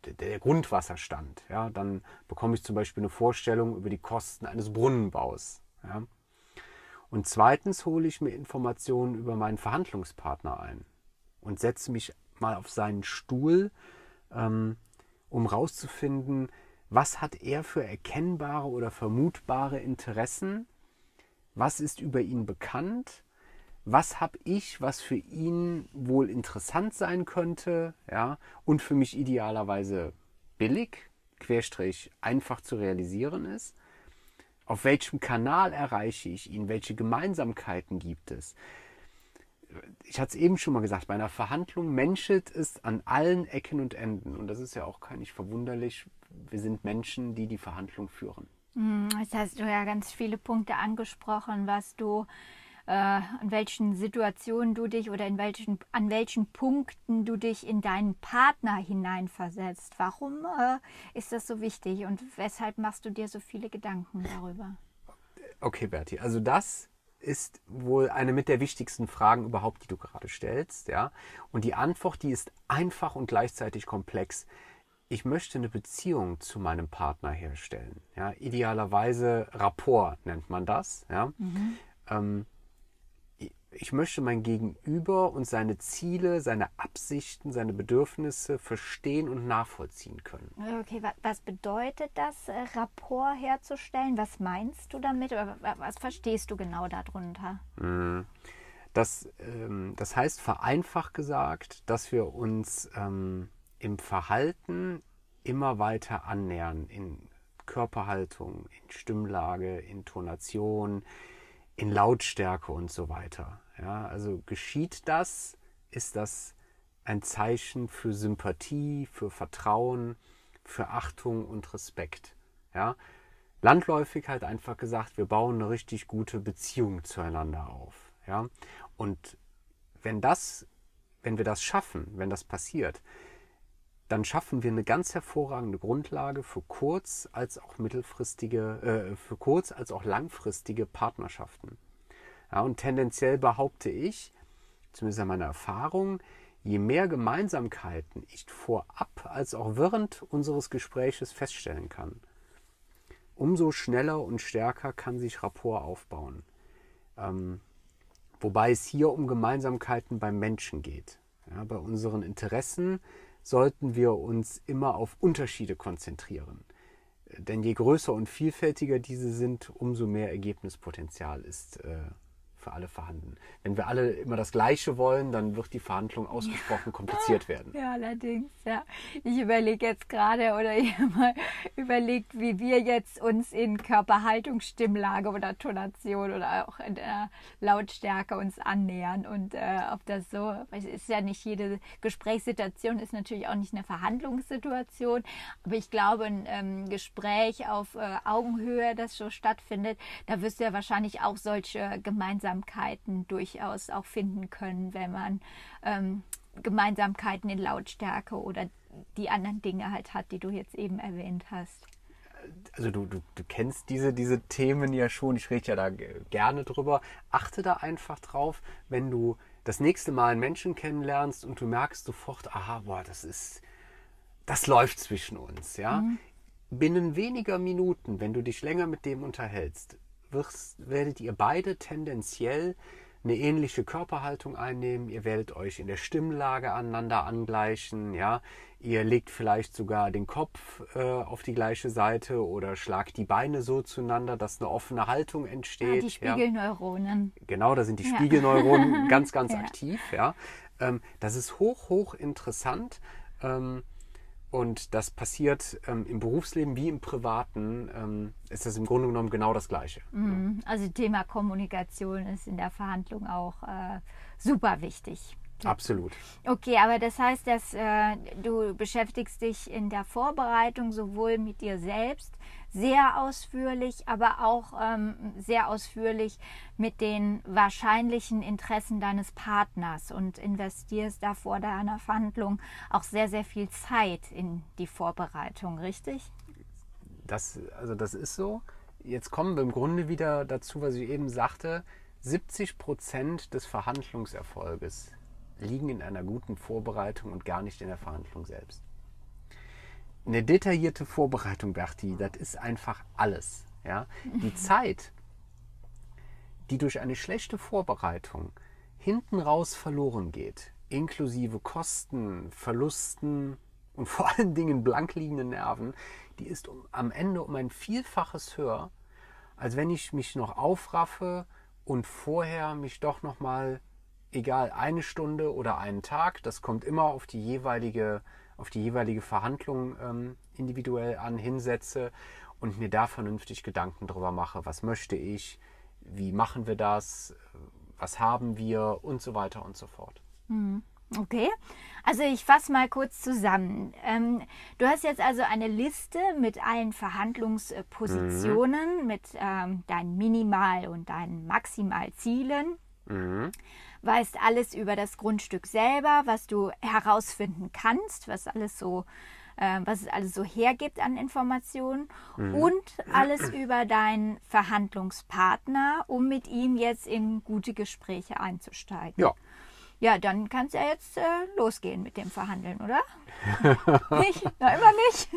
der, der Grundwasserstand. Ja? Dann bekomme ich zum Beispiel eine Vorstellung über die Kosten eines Brunnenbaus. Ja? Und zweitens hole ich mir Informationen über meinen Verhandlungspartner ein und setze mich mal auf seinen Stuhl ähm, um herauszufinden, was hat er für erkennbare oder vermutbare Interessen, was ist über ihn bekannt, was habe ich, was für ihn wohl interessant sein könnte, ja, und für mich idealerweise billig, querstrich einfach zu realisieren ist. Auf welchem Kanal erreiche ich ihn? Welche Gemeinsamkeiten gibt es? Ich hatte es eben schon mal gesagt, bei einer Verhandlung menschelt es an allen Ecken und Enden. Und das ist ja auch gar nicht verwunderlich. Wir sind Menschen, die die Verhandlung führen. Hm, Jetzt hast du ja ganz viele Punkte angesprochen, was du, äh, in welchen Situationen du dich oder in welchen, an welchen Punkten du dich in deinen Partner hineinversetzt. Warum äh, ist das so wichtig und weshalb machst du dir so viele Gedanken darüber? Okay, Berti, also das ist wohl eine mit der wichtigsten Fragen überhaupt, die du gerade stellst, ja. Und die Antwort, die ist einfach und gleichzeitig komplex. Ich möchte eine Beziehung zu meinem Partner herstellen, ja. Idealerweise Rapport nennt man das, ja. Ähm, ich möchte mein Gegenüber und seine Ziele, seine Absichten, seine Bedürfnisse verstehen und nachvollziehen können. Okay, wa- was bedeutet das, äh, Rapport herzustellen? Was meinst du damit? Was verstehst du genau darunter? Das, ähm, das heißt vereinfacht gesagt, dass wir uns ähm, im Verhalten immer weiter annähern in Körperhaltung, in Stimmlage, in Tonation, in Lautstärke und so weiter. Ja, also geschieht das, ist das ein Zeichen für Sympathie, für Vertrauen, für Achtung und Respekt. Ja, landläufig halt einfach gesagt, wir bauen eine richtig gute Beziehung zueinander auf. Ja, und wenn das, wenn wir das schaffen, wenn das passiert, dann schaffen wir eine ganz hervorragende Grundlage für kurz- als auch mittelfristige, äh, für kurz- als auch langfristige Partnerschaften. Ja, und tendenziell behaupte ich, zumindest an meiner Erfahrung, je mehr Gemeinsamkeiten ich vorab als auch während unseres Gespräches feststellen kann, umso schneller und stärker kann sich Rapport aufbauen. Ähm, wobei es hier um Gemeinsamkeiten beim Menschen geht. Ja, bei unseren Interessen sollten wir uns immer auf Unterschiede konzentrieren. Denn je größer und vielfältiger diese sind, umso mehr Ergebnispotenzial ist äh, für alle vorhanden. Wenn wir alle immer das Gleiche wollen, dann wird die Verhandlung ausgesprochen kompliziert werden. Ja, allerdings, ja. Ich überlege jetzt gerade oder ich habe mal überlegt, wie wir jetzt uns in Körperhaltung, Stimmlage oder Tonation oder auch in der Lautstärke uns annähern und äh, ob das so, es ist ja nicht jede Gesprächssituation ist natürlich auch nicht eine Verhandlungssituation, aber ich glaube, ein ähm, Gespräch auf äh, Augenhöhe, das so stattfindet, da wirst du ja wahrscheinlich auch solche Gemeinsamkeiten durchaus auch finden können, wenn man ähm, Gemeinsamkeiten in Lautstärke oder die anderen Dinge halt hat, die du jetzt eben erwähnt hast. also du, du, du kennst diese, diese Themen ja schon, ich rede ja da gerne drüber. Achte da einfach drauf, wenn du das nächste Mal einen Menschen kennenlernst und du merkst sofort, aha, boah, das ist, das läuft zwischen uns, ja. Binnen weniger Minuten, wenn du dich länger mit dem unterhältst, wirst, werdet ihr beide tendenziell eine ähnliche Körperhaltung einnehmen. Ihr werdet euch in der Stimmlage aneinander angleichen, ja. Ihr legt vielleicht sogar den Kopf äh, auf die gleiche Seite oder schlagt die Beine so zueinander, dass eine offene Haltung Ah, entsteht. die Spiegelneuronen. Genau, da sind die Ja. Spiegelneuronen ganz, ganz Ja. aktiv. Ja. Ähm, das ist hoch, hoch interessant. Ähm, und das passiert ähm, im Berufsleben wie im Privaten, ähm, ist das im Grunde genommen genau das Gleiche. Mhm. Also Thema Kommunikation ist in der Verhandlung auch äh, super wichtig. Absolut. Okay, aber das heißt, dass äh, du beschäftigst dich in der Vorbereitung sowohl mit dir selbst sehr ausführlich, aber auch ähm, sehr ausführlich mit den wahrscheinlichen Interessen deines Partners und investierst da vor deiner Verhandlung auch sehr, sehr viel Zeit in die Vorbereitung, richtig? Das, also das ist so. Jetzt kommen wir im Grunde wieder dazu, was ich eben sagte. 70 Prozent des Verhandlungserfolges liegen in einer guten Vorbereitung und gar nicht in der Verhandlung selbst. Eine detaillierte Vorbereitung, Berti, das ist einfach alles. Ja? Die Zeit, die durch eine schlechte Vorbereitung hinten raus verloren geht, inklusive Kosten, Verlusten und vor allen Dingen blank liegenden Nerven, die ist um, am Ende um ein Vielfaches höher, als wenn ich mich noch aufraffe und vorher mich doch noch mal, egal eine Stunde oder einen Tag, das kommt immer auf die jeweilige, auf die jeweilige Verhandlung ähm, individuell an, hinsetze und mir da vernünftig Gedanken drüber mache, was möchte ich, wie machen wir das, was haben wir und so weiter und so fort. Okay, Also ich fasse mal kurz zusammen. Ähm, du hast jetzt also eine Liste mit allen Verhandlungspositionen, mhm. mit ähm, deinen Minimal- und deinen Maximalzielen. Mhm. Weißt alles über das Grundstück selber, was du herausfinden kannst, was alles so äh, was es alles so hergibt an Informationen mhm. und alles über deinen Verhandlungspartner, um mit ihm jetzt in gute Gespräche einzusteigen. Ja. Ja, dann kann es ja jetzt äh, losgehen mit dem Verhandeln, oder? nicht? Na, immer nicht.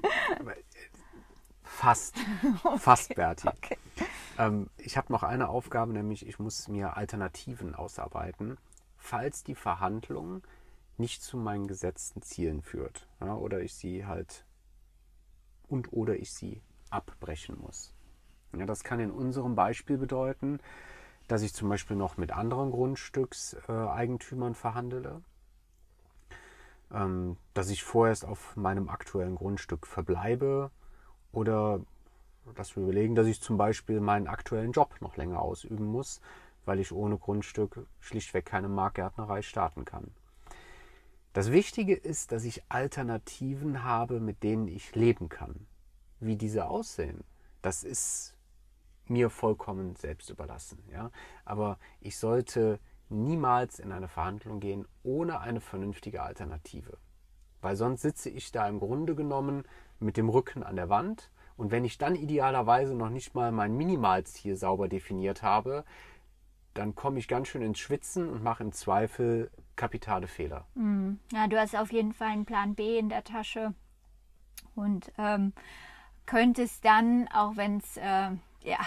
Fast. Okay. Fast, Berti. Okay. Ähm, ich habe noch eine Aufgabe, nämlich ich muss mir Alternativen ausarbeiten, falls die Verhandlung nicht zu meinen gesetzten Zielen führt. Ja, oder ich sie halt und oder ich sie abbrechen muss. Ja, das kann in unserem Beispiel bedeuten, dass ich zum Beispiel noch mit anderen Grundstückseigentümern verhandele, ähm, dass ich vorerst auf meinem aktuellen Grundstück verbleibe oder dass wir überlegen, dass ich zum Beispiel meinen aktuellen Job noch länger ausüben muss, weil ich ohne Grundstück schlichtweg keine Marktgärtnerei starten kann. Das Wichtige ist, dass ich Alternativen habe, mit denen ich leben kann. Wie diese aussehen, das ist mir vollkommen selbst überlassen. Ja? Aber ich sollte niemals in eine Verhandlung gehen ohne eine vernünftige Alternative. Weil sonst sitze ich da im Grunde genommen mit dem Rücken an der Wand und wenn ich dann idealerweise noch nicht mal mein Minimalziel sauber definiert habe, dann komme ich ganz schön ins Schwitzen und mache im Zweifel kapitale Fehler. Mhm. Ja, du hast auf jeden Fall einen Plan B in der Tasche und ähm, könntest dann, auch wenn es äh, ja,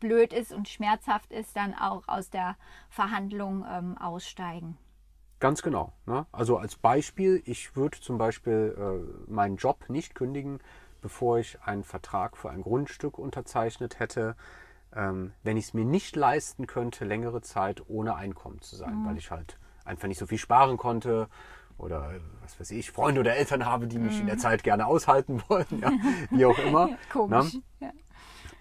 blöd ist und schmerzhaft ist, dann auch aus der Verhandlung ähm, aussteigen. Ganz genau. Ne? Also als Beispiel, ich würde zum Beispiel äh, meinen Job nicht kündigen, bevor ich einen Vertrag für ein Grundstück unterzeichnet hätte, ähm, wenn ich es mir nicht leisten könnte, längere Zeit ohne Einkommen zu sein, mhm. weil ich halt einfach nicht so viel sparen konnte oder was weiß ich, Freunde oder Eltern habe, die mich mhm. in der mhm. Zeit gerne aushalten wollen, ja, wie auch immer. Komisch. Ja.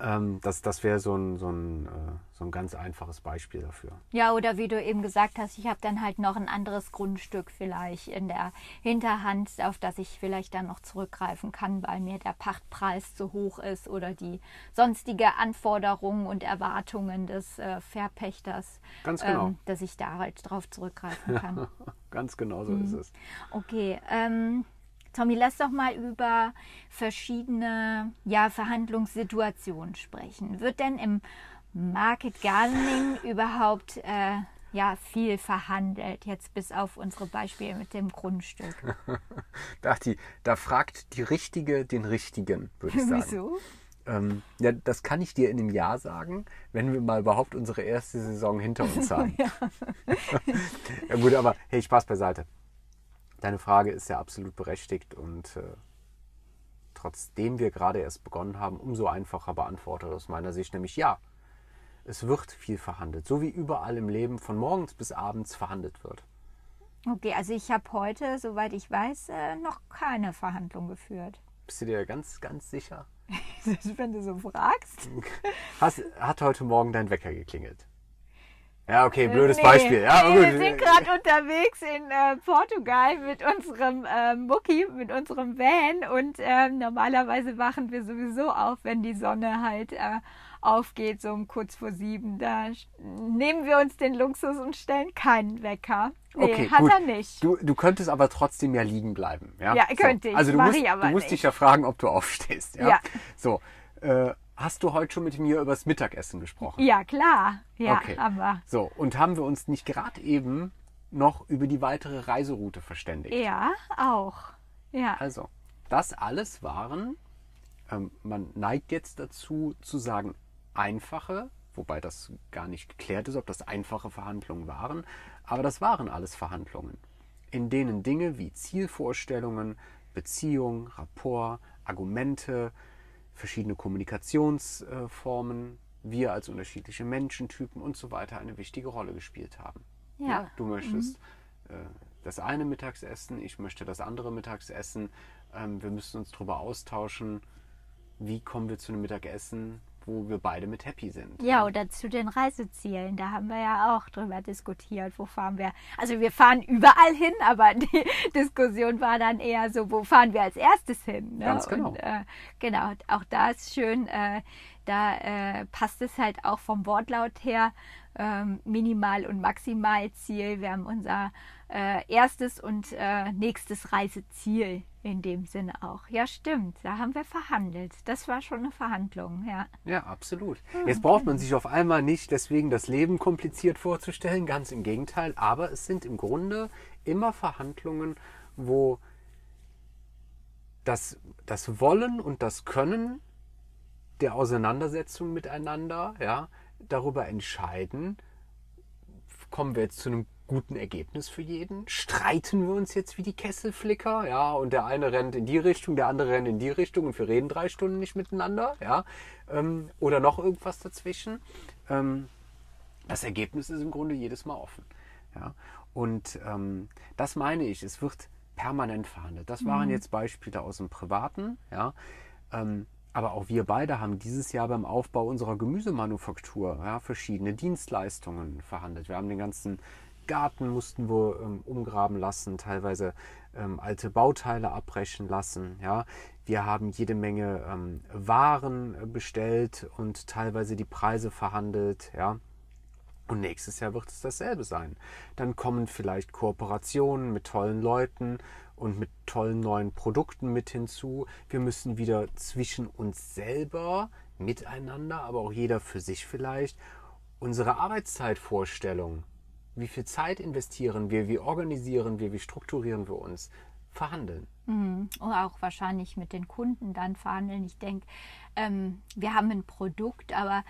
Ähm, das das wäre so ein, so, ein, äh, so ein ganz einfaches Beispiel dafür. Ja, oder wie du eben gesagt hast, ich habe dann halt noch ein anderes Grundstück vielleicht in der Hinterhand, auf das ich vielleicht dann noch zurückgreifen kann, weil mir der Pachtpreis zu hoch ist oder die sonstige Anforderungen und Erwartungen des äh, Verpächters, ganz genau. ähm, dass ich da halt drauf zurückgreifen kann. ganz genau so mhm. ist es. Okay. Ähm, Tommy, lass doch mal über verschiedene ja, Verhandlungssituationen sprechen. Wird denn im Market Gardening überhaupt äh, ja, viel verhandelt, jetzt bis auf unsere Beispiele mit dem Grundstück? Berti, da fragt die Richtige den Richtigen, würde ich sagen. Wieso? Ähm, ja, das kann ich dir in einem Jahr sagen, wenn wir mal überhaupt unsere erste Saison hinter uns haben. ja. ja gut, aber hey, Spaß beiseite. Deine Frage ist ja absolut berechtigt und äh, trotzdem wir gerade erst begonnen haben, umso einfacher beantwortet aus meiner Sicht, nämlich ja, es wird viel verhandelt, so wie überall im Leben von morgens bis abends verhandelt wird. Okay, also ich habe heute, soweit ich weiß, äh, noch keine Verhandlung geführt. Bist du dir ganz, ganz sicher? Wenn du so fragst. Hast, hat heute Morgen dein Wecker geklingelt? Ja, okay, blödes nee, Beispiel. Ja, nee, wir sind gerade unterwegs in äh, Portugal mit unserem äh, Mucki, mit unserem Van und äh, normalerweise wachen wir sowieso auf, wenn die Sonne halt äh, aufgeht, so um kurz vor sieben. Da nehmen wir uns den Luxus und stellen keinen Wecker. Nee, okay, hat gut. er nicht. Du, du könntest aber trotzdem ja liegen bleiben. Ja, ja könnte so. ich. Also du musst, ich du musst dich ja fragen, ob du aufstehst. Ja. ja. So. Äh, Hast du heute schon mit mir über das Mittagessen gesprochen? Ja, klar. Ja, okay. aber. So, und haben wir uns nicht gerade eben noch über die weitere Reiseroute verständigt? Ja, auch. Ja. Also, das alles waren, ähm, man neigt jetzt dazu zu sagen, einfache, wobei das gar nicht geklärt ist, ob das einfache Verhandlungen waren, aber das waren alles Verhandlungen, in denen Dinge wie Zielvorstellungen, Beziehung, Rapport, Argumente, verschiedene Kommunikationsformen, wir als unterschiedliche Menschentypen und so weiter eine wichtige Rolle gespielt haben. Ja. du möchtest mhm. das eine Mittagsessen, ich möchte das andere Mittagsessen. Ähm, wir müssen uns darüber austauschen, wie kommen wir zu einem Mittagessen, wo wir beide mit happy sind. Ja, oder zu den Reisezielen. Da haben wir ja auch drüber diskutiert, wo fahren wir. Also wir fahren überall hin, aber die Diskussion war dann eher so, wo fahren wir als erstes hin? Ne? Ganz genau. Und, äh, genau, auch da ist schön, äh, da äh, passt es halt auch vom Wortlaut her ähm, Minimal- und Maximalziel. Wir haben unser äh, erstes und äh, nächstes Reiseziel in dem Sinne auch. Ja, stimmt. Da haben wir verhandelt. Das war schon eine Verhandlung, ja. Ja, absolut. Hm, Jetzt braucht man sich auf einmal nicht deswegen das Leben kompliziert vorzustellen, ganz im Gegenteil. Aber es sind im Grunde immer Verhandlungen, wo das, das Wollen und das Können der Auseinandersetzung miteinander, ja, darüber entscheiden, kommen wir jetzt zu einem guten Ergebnis für jeden? Streiten wir uns jetzt wie die Kesselflicker, ja, und der eine rennt in die Richtung, der andere rennt in die Richtung und wir reden drei Stunden nicht miteinander, ja, ähm, oder noch irgendwas dazwischen. Ähm, das Ergebnis ist im Grunde jedes Mal offen, ja, und ähm, das meine ich, es wird permanent verhandelt. Das waren mhm. jetzt Beispiele aus dem Privaten, ja, ähm, aber auch wir beide haben dieses Jahr beim Aufbau unserer Gemüsemanufaktur ja, verschiedene Dienstleistungen verhandelt. Wir haben den ganzen Garten mussten wir ähm, umgraben lassen, teilweise ähm, alte Bauteile abbrechen lassen. Ja. Wir haben jede Menge ähm, Waren äh, bestellt und teilweise die Preise verhandelt. Ja. Und nächstes Jahr wird es dasselbe sein. Dann kommen vielleicht Kooperationen mit tollen Leuten und mit tollen neuen Produkten mit hinzu. Wir müssen wieder zwischen uns selber, miteinander, aber auch jeder für sich vielleicht, unsere Arbeitszeitvorstellung, wie viel Zeit investieren wir, wie organisieren wir, wie strukturieren wir uns, verhandeln. Mhm. Oder auch wahrscheinlich mit den Kunden dann verhandeln. Ich denke, ähm, wir haben ein Produkt, aber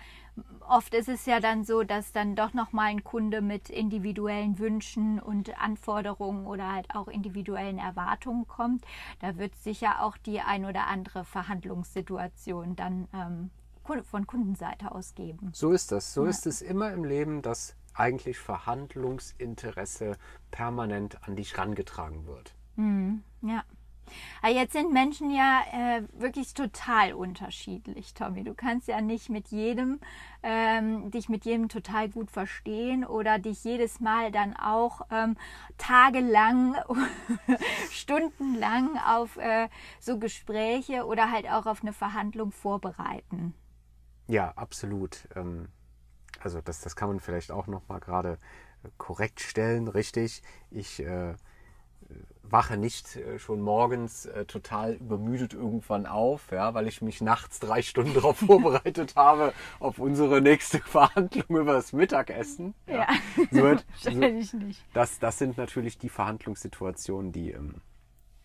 oft ist es ja dann so, dass dann doch nochmal ein Kunde mit individuellen Wünschen und Anforderungen oder halt auch individuellen Erwartungen kommt. Da wird sicher auch die ein oder andere Verhandlungssituation dann ähm, von Kundenseite aus geben. So ist das. So ja. ist es immer im Leben, dass eigentlich Verhandlungsinteresse permanent an dich rangetragen wird. Mhm. Ja. Aber jetzt sind Menschen ja äh, wirklich total unterschiedlich, Tommy. Du kannst ja nicht mit jedem, ähm, dich mit jedem total gut verstehen oder dich jedes Mal dann auch ähm, tagelang, stundenlang auf äh, so Gespräche oder halt auch auf eine Verhandlung vorbereiten. Ja, absolut. Ähm, also das, das kann man vielleicht auch noch mal gerade korrekt stellen, richtig. Ich äh, wache nicht äh, schon morgens äh, total übermüdet irgendwann auf, ja, weil ich mich nachts drei Stunden darauf vorbereitet habe, auf unsere nächste Verhandlung über das Mittagessen. Ja, ja. So, wahrscheinlich so, nicht. Das, das sind natürlich die Verhandlungssituationen, die ähm,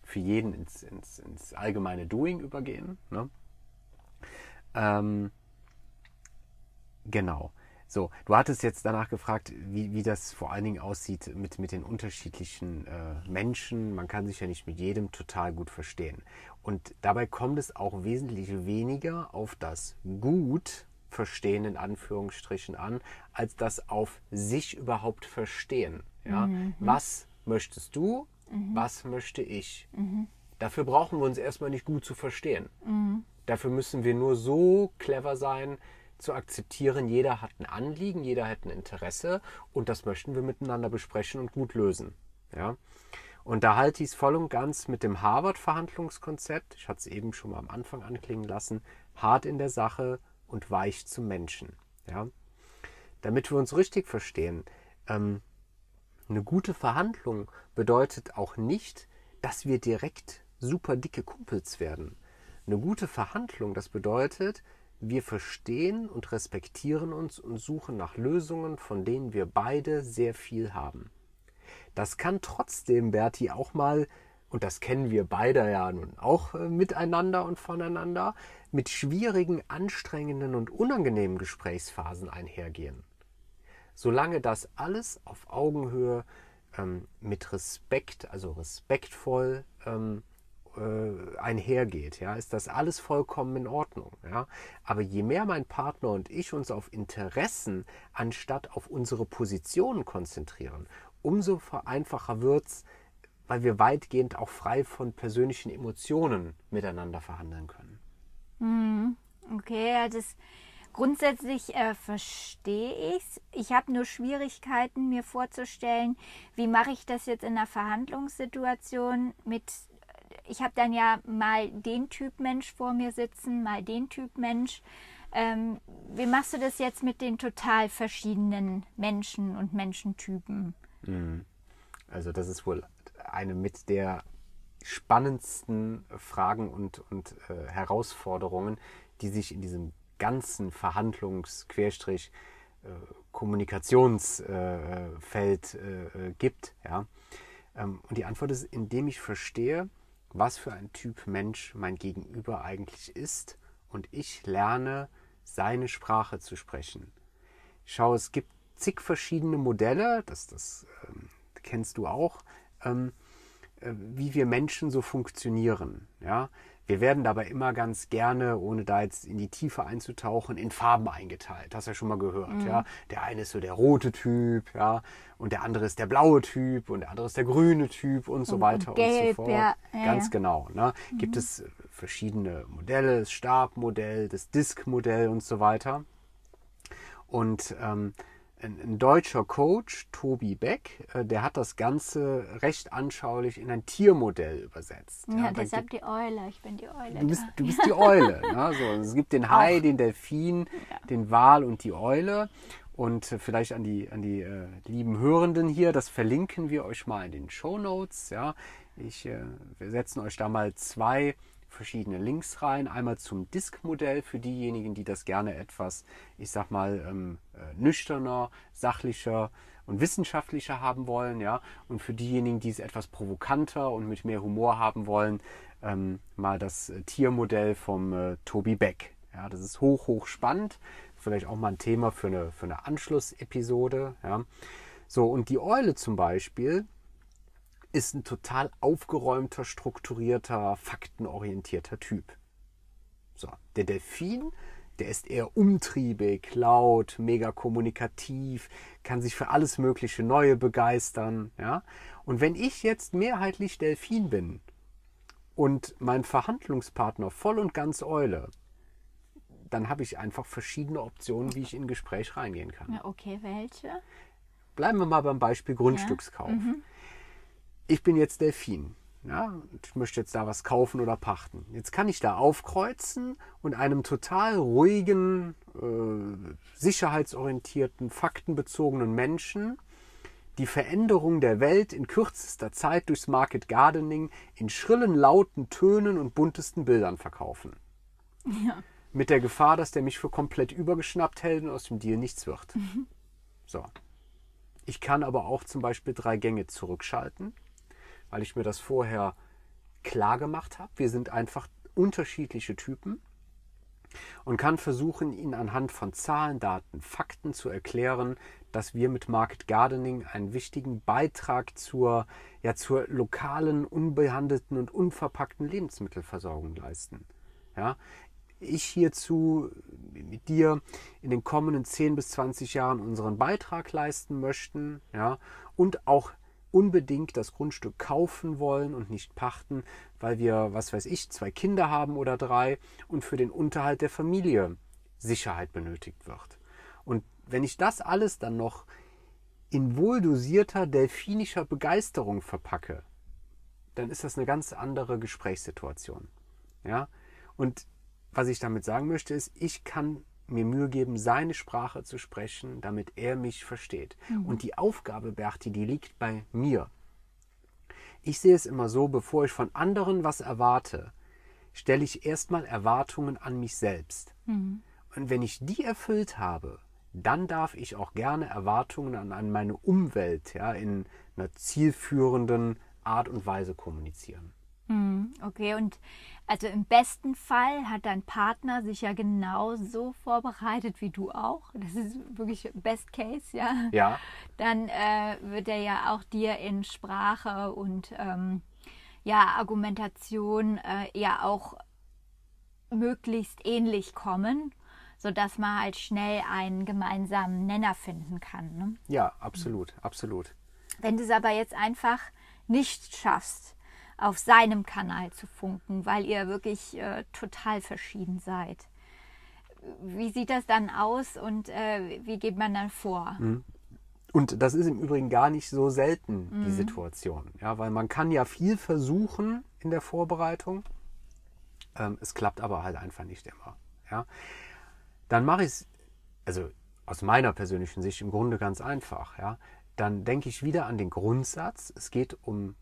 für jeden ins, ins, ins allgemeine Doing übergehen. Ne? Ähm, genau. So, du hattest jetzt danach gefragt, wie, wie das vor allen Dingen aussieht mit, mit den unterschiedlichen äh, Menschen. Man kann sich ja nicht mit jedem total gut verstehen. Und dabei kommt es auch wesentlich weniger auf das Gut verstehen in Anführungsstrichen an, als das auf sich überhaupt verstehen. Ja? Mhm. Was möchtest du? Mhm. Was möchte ich? Mhm. Dafür brauchen wir uns erstmal nicht gut zu verstehen. Mhm. Dafür müssen wir nur so clever sein, zu akzeptieren, jeder hat ein Anliegen, jeder hat ein Interesse und das möchten wir miteinander besprechen und gut lösen. Ja? Und da halte ich es voll und ganz mit dem Harvard-Verhandlungskonzept, ich hatte es eben schon mal am Anfang anklingen lassen, hart in der Sache und weich zum Menschen. Ja? Damit wir uns richtig verstehen, ähm, eine gute Verhandlung bedeutet auch nicht, dass wir direkt super dicke Kumpels werden. Eine gute Verhandlung, das bedeutet, wir verstehen und respektieren uns und suchen nach Lösungen, von denen wir beide sehr viel haben. Das kann trotzdem, Berti, auch mal, und das kennen wir beide ja nun auch äh, miteinander und voneinander, mit schwierigen, anstrengenden und unangenehmen Gesprächsphasen einhergehen. Solange das alles auf Augenhöhe ähm, mit Respekt, also respektvoll ähm, äh, einhergeht, ja, ist das alles vollkommen in Ordnung. Ja? Aber je mehr mein Partner und ich uns auf Interessen anstatt auf unsere Positionen konzentrieren, umso einfacher wird es, weil wir weitgehend auch frei von persönlichen Emotionen miteinander verhandeln können. Mhm. Okay, ja, das Grundsätzlich äh, verstehe ich es. Ich habe nur Schwierigkeiten, mir vorzustellen, wie mache ich das jetzt in einer Verhandlungssituation mit. Ich habe dann ja mal den Typ Mensch vor mir sitzen, mal den Typ Mensch. Ähm, wie machst du das jetzt mit den total verschiedenen Menschen und Menschentypen? Mhm. Also das ist wohl eine mit der spannendsten Fragen und, und äh, Herausforderungen, die sich in diesem ganzen Verhandlungs-, Querstrich, äh, Kommunikationsfeld äh, äh, gibt. Ja? Ähm, und die Antwort ist, indem ich verstehe, was für ein Typ Mensch mein Gegenüber eigentlich ist und ich lerne, seine Sprache zu sprechen. Schau, es gibt zig verschiedene Modelle, das, das ähm, kennst du auch, ähm, äh, wie wir Menschen so funktionieren. Ja? Wir werden dabei immer ganz gerne, ohne da jetzt in die Tiefe einzutauchen, in Farben eingeteilt. Hast du ja schon mal gehört. Mhm. Ja? Der eine ist so der rote Typ, ja, und der andere ist der blaue Typ und der andere ist der grüne Typ und so und weiter gelb, und so fort. Ja. Ja, ganz genau. Ne? Mhm. Gibt es verschiedene Modelle, das Stabmodell, das Diskmodell und so weiter. Und ähm, ein, ein, deutscher Coach, Tobi Beck, äh, der hat das Ganze recht anschaulich in ein Tiermodell übersetzt. Ja, ja deshalb die Eule, ich bin die Eule. Du bist, du bist die Eule. ne? so, es gibt den Hai, Auch. den Delfin, ja. den Wal und die Eule. Und äh, vielleicht an die, an die äh, lieben Hörenden hier, das verlinken wir euch mal in den Show Notes. Ja? Ich, äh, wir setzen euch da mal zwei verschiedene Links rein. Einmal zum Disk-Modell für diejenigen, die das gerne etwas, ich sag mal, ähm, äh, nüchterner, sachlicher und wissenschaftlicher haben wollen, ja. Und für diejenigen, die es etwas provokanter und mit mehr Humor haben wollen, ähm, mal das äh, Tiermodell vom äh, Tobi Beck. Ja, das ist hoch, hoch spannend. Vielleicht auch mal ein Thema für eine, für eine Anschlussepisode. Ja. So, und die Eule zum Beispiel, ist ein total aufgeräumter, strukturierter, faktenorientierter Typ. So, der Delfin, der ist eher umtriebig, laut, mega kommunikativ, kann sich für alles mögliche Neue begeistern, ja? Und wenn ich jetzt mehrheitlich Delfin bin und mein Verhandlungspartner voll und ganz Eule, dann habe ich einfach verschiedene Optionen, wie ich in ein Gespräch reingehen kann. Ja, okay, welche? Bleiben wir mal beim Beispiel Grundstückskauf. Ja. Mhm ich bin jetzt Delfin. Ja, ich möchte jetzt da was kaufen oder pachten. Jetzt kann ich da aufkreuzen und einem total ruhigen, äh, sicherheitsorientierten, faktenbezogenen Menschen die Veränderung der Welt in kürzester Zeit durchs Market Gardening in schrillen, lauten Tönen und buntesten Bildern verkaufen. Ja. Mit der Gefahr, dass der mich für komplett übergeschnappt hält und aus dem Deal nichts wird. Mhm. So. Ich kann aber auch zum Beispiel drei Gänge zurückschalten weil ich mir das vorher klar gemacht habe. Wir sind einfach unterschiedliche Typen und kann versuchen, Ihnen anhand von Zahlen, Daten, Fakten zu erklären, dass wir mit Market Gardening einen wichtigen Beitrag zur, ja, zur lokalen, unbehandelten und unverpackten Lebensmittelversorgung leisten. Ja, ich hierzu mit dir in den kommenden 10 bis 20 Jahren unseren Beitrag leisten möchten, ja, und auch unbedingt das Grundstück kaufen wollen und nicht pachten, weil wir, was weiß ich, zwei Kinder haben oder drei und für den Unterhalt der Familie Sicherheit benötigt wird. Und wenn ich das alles dann noch in wohldosierter delfinischer Begeisterung verpacke, dann ist das eine ganz andere Gesprächssituation. Ja? Und was ich damit sagen möchte, ist, ich kann mir Mühe geben, seine Sprache zu sprechen, damit er mich versteht. Mhm. Und die Aufgabe, Berti, die liegt bei mir. Ich sehe es immer so, bevor ich von anderen was erwarte, stelle ich erstmal Erwartungen an mich selbst. Mhm. Und wenn ich die erfüllt habe, dann darf ich auch gerne Erwartungen an, an meine Umwelt ja, in einer zielführenden Art und Weise kommunizieren. Mhm. Okay, und also im besten Fall hat dein Partner sich ja genauso vorbereitet wie du auch. Das ist wirklich Best Case, ja. Ja. Dann äh, wird er ja auch dir in Sprache und ähm, ja, Argumentation äh, ja auch möglichst ähnlich kommen, sodass man halt schnell einen gemeinsamen Nenner finden kann. Ne? Ja, absolut, absolut. Wenn du es aber jetzt einfach nicht schaffst, auf seinem Kanal zu funken, weil ihr wirklich äh, total verschieden seid. wie sieht das dann aus und äh, wie geht man dann vor? Mhm. Und das ist im Übrigen gar nicht so selten, die mhm. Situation. Ja, weil man kann ja viel versuchen in der Vorbereitung. Ähm, es klappt aber halt einfach nicht immer. Ja. Dann mache ich es, also aus meiner persönlichen Sicht im Grunde ganz einfach. Ja. Dann denke ich wieder an den Grundsatz, es geht um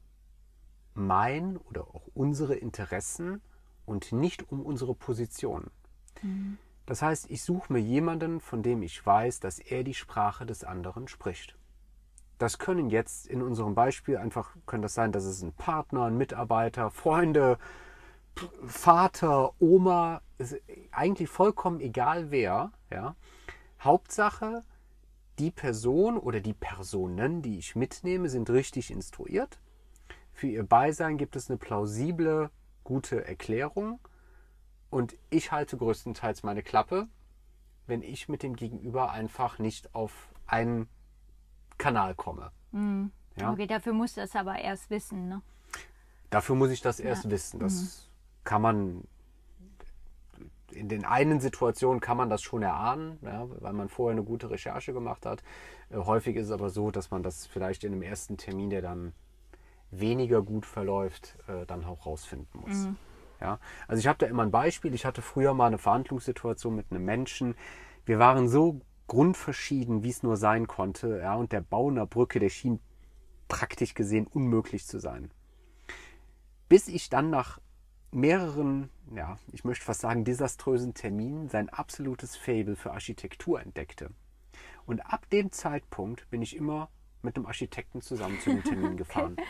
mein oder auch unsere Interessen und nicht um unsere Position. Mhm. Das heißt, ich suche mir jemanden, von dem ich weiß, dass er die Sprache des anderen spricht. Das können jetzt in unserem Beispiel einfach, können das sein, dass es ein Partner, ein Mitarbeiter, Freunde, Vater, Oma, ist eigentlich vollkommen egal wer, ja. Hauptsache, die Person oder die Personen, die ich mitnehme, sind richtig instruiert. Für ihr Beisein gibt es eine plausible, gute Erklärung und ich halte größtenteils meine Klappe, wenn ich mit dem Gegenüber einfach nicht auf einen Kanal komme. Mhm. Ja? Okay, dafür muss das aber erst wissen, ne? Dafür muss ich das erst ja. wissen. Das mhm. kann man in den einen Situationen kann man das schon erahnen, ja, weil man vorher eine gute Recherche gemacht hat. Äh, häufig ist es aber so, dass man das vielleicht in einem ersten Termin, der dann weniger gut verläuft, äh, dann auch rausfinden muss. Mhm. Ja? Also ich habe da immer ein Beispiel. Ich hatte früher mal eine Verhandlungssituation mit einem Menschen. Wir waren so grundverschieden, wie es nur sein konnte. Ja? Und der Bau einer Brücke, der schien praktisch gesehen unmöglich zu sein. Bis ich dann nach mehreren, ja, ich möchte fast sagen, desaströsen Terminen sein absolutes Fable für Architektur entdeckte. Und ab dem Zeitpunkt bin ich immer mit einem Architekten zusammen zu den Terminen gefahren. okay.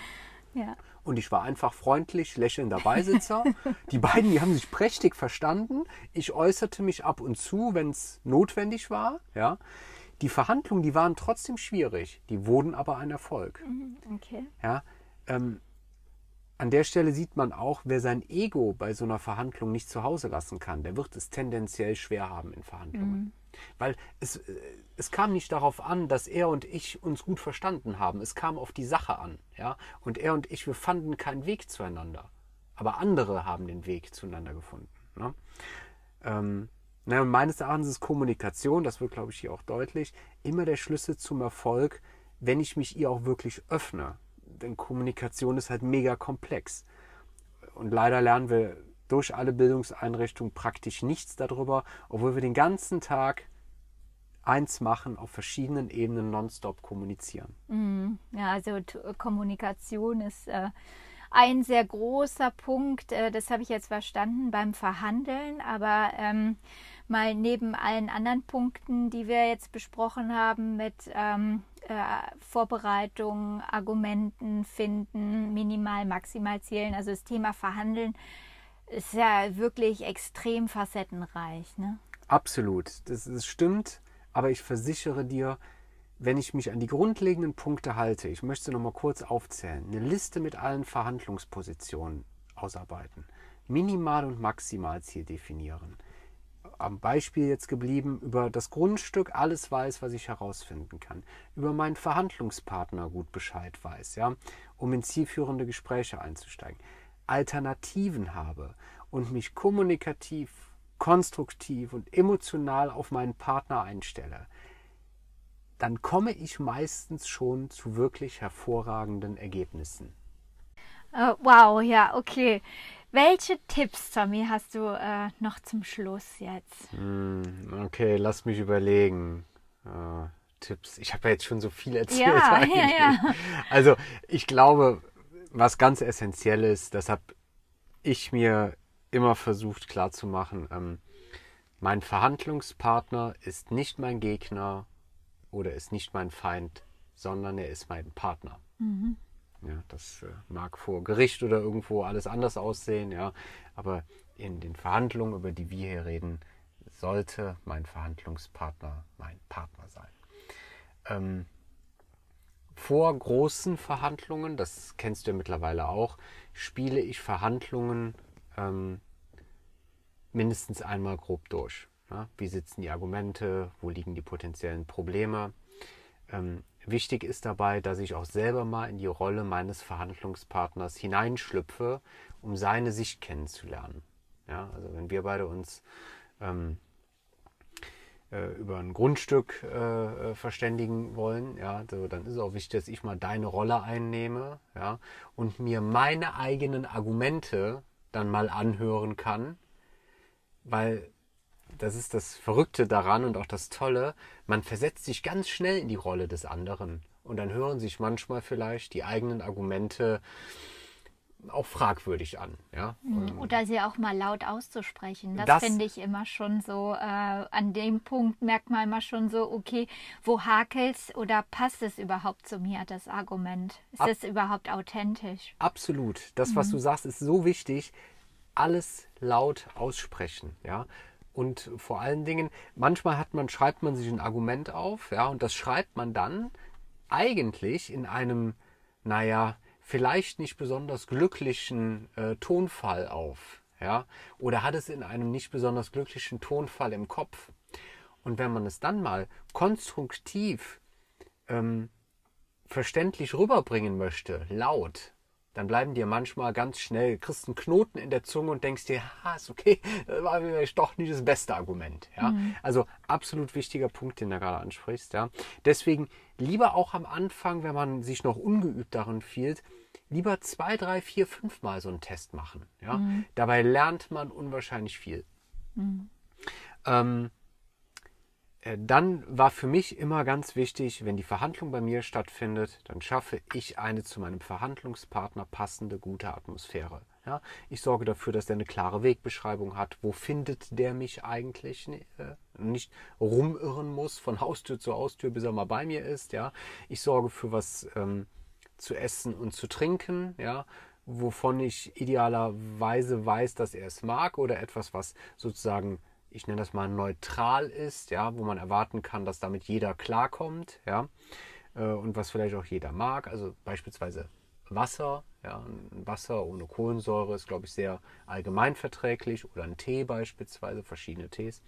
Ja. Und ich war einfach freundlich, lächelnder Beisitzer. die beiden, die haben sich prächtig verstanden. Ich äußerte mich ab und zu, wenn es notwendig war. Ja. Die Verhandlungen, die waren trotzdem schwierig. Die wurden aber ein Erfolg. Mhm, okay. Ja. Ähm, an der Stelle sieht man auch, wer sein Ego bei so einer Verhandlung nicht zu Hause lassen kann, der wird es tendenziell schwer haben in Verhandlungen. Mhm. Weil es, äh, es kam nicht darauf an, dass er und ich uns gut verstanden haben. Es kam auf die Sache an. Ja? Und er und ich, wir fanden keinen Weg zueinander. Aber andere haben den Weg zueinander gefunden. Ne? Ähm, na, meines Erachtens ist Kommunikation, das wird, glaube ich, hier auch deutlich, immer der Schlüssel zum Erfolg, wenn ich mich ihr auch wirklich öffne. Denn Kommunikation ist halt mega komplex. Und leider lernen wir durch alle Bildungseinrichtungen praktisch nichts darüber, obwohl wir den ganzen Tag eins machen, auf verschiedenen Ebenen nonstop kommunizieren. Mhm. Ja, also Kommunikation ist äh, ein sehr großer Punkt. Äh, das habe ich jetzt verstanden beim Verhandeln, aber ähm, mal neben allen anderen Punkten, die wir jetzt besprochen haben, mit ähm, äh, Argumenten finden, minimal, maximal Zielen, also das Thema Verhandeln ist ja wirklich extrem facettenreich. Ne? Absolut, das, das stimmt. Aber ich versichere dir, wenn ich mich an die grundlegenden Punkte halte, ich möchte noch mal kurz aufzählen, eine Liste mit allen Verhandlungspositionen ausarbeiten, Minimal- und Maximalziel definieren. Am Beispiel jetzt geblieben, über das Grundstück alles weiß, was ich herausfinden kann, über meinen Verhandlungspartner gut Bescheid weiß, ja, um in zielführende Gespräche einzusteigen. Alternativen habe und mich kommunikativ, konstruktiv und emotional auf meinen Partner einstelle, dann komme ich meistens schon zu wirklich hervorragenden Ergebnissen. Uh, wow, ja, okay. Welche Tipps, Tommy, hast du äh, noch zum Schluss jetzt? Mm, okay, lass mich überlegen. Uh, Tipps. Ich habe ja jetzt schon so viel erzählt. Ja, ja, ja. Also ich glaube, was ganz essentiell ist, das habe ich mir immer versucht klarzumachen, ähm, mein Verhandlungspartner ist nicht mein Gegner oder ist nicht mein Feind, sondern er ist mein Partner. Mhm. Ja, das äh, mag vor Gericht oder irgendwo alles anders aussehen, ja, aber in den Verhandlungen, über die wir hier reden, sollte mein Verhandlungspartner mein Partner sein. Ähm, vor großen Verhandlungen, das kennst du ja mittlerweile auch, spiele ich Verhandlungen ähm, mindestens einmal grob durch. Ja? Wie sitzen die Argumente? Wo liegen die potenziellen Probleme? Ähm, wichtig ist dabei, dass ich auch selber mal in die Rolle meines Verhandlungspartners hineinschlüpfe, um seine Sicht kennenzulernen. Ja? Also wenn wir beide uns ähm, äh, über ein Grundstück äh, äh, verständigen wollen, ja, so, dann ist es auch wichtig, dass ich mal deine Rolle einnehme, ja, und mir meine eigenen Argumente dann mal anhören kann, weil das ist das Verrückte daran und auch das Tolle, man versetzt sich ganz schnell in die Rolle des anderen. Und dann hören sich manchmal vielleicht die eigenen Argumente auch fragwürdig an. Ja? Mhm. Oder sie auch mal laut auszusprechen. Das, das finde ich immer schon so, äh, an dem Punkt merkt man immer schon so, okay, wo hakelt's oder passt es überhaupt zu mir, das Argument? Ist Ab es überhaupt authentisch? Absolut. Das, was mhm. du sagst, ist so wichtig. Alles laut aussprechen. Ja? Und vor allen Dingen, manchmal hat man, schreibt man sich ein Argument auf, ja, und das schreibt man dann eigentlich in einem, naja, vielleicht nicht besonders glücklichen äh, Tonfall auf. Ja? Oder hat es in einem nicht besonders glücklichen Tonfall im Kopf. Und wenn man es dann mal konstruktiv ähm, verständlich rüberbringen möchte, laut, dann bleiben dir manchmal ganz schnell, kriegst einen Knoten in der Zunge und denkst dir, ha, ist okay, das war vielleicht doch nicht das beste Argument. Ja? Mhm. Also absolut wichtiger Punkt, den du gerade ansprichst. Ja? Deswegen lieber auch am Anfang, wenn man sich noch ungeübt darin fühlt, lieber zwei, drei, vier, fünf Mal so einen Test machen. Ja? Mhm. Dabei lernt man unwahrscheinlich viel. Mhm. Ähm, äh, dann war für mich immer ganz wichtig, wenn die Verhandlung bei mir stattfindet, dann schaffe ich eine zu meinem Verhandlungspartner passende, gute Atmosphäre. Ja, ich sorge dafür, dass der eine klare Wegbeschreibung hat. Wo findet der mich eigentlich? Äh, nicht rumirren muss von Haustür zu Haustür, bis er mal bei mir ist. Ja, ich sorge für was ähm, zu essen und zu trinken. Ja, wovon ich idealerweise weiß, dass er es mag oder etwas, was sozusagen ich nenne das mal neutral ist, ja, wo man erwarten kann, dass damit jeder klarkommt, ja, äh, und was vielleicht auch jeder mag. Also beispielsweise Wasser, ja, Wasser ohne Kohlensäure ist, glaube ich, sehr allgemein verträglich oder ein Tee beispielsweise, verschiedene Tees.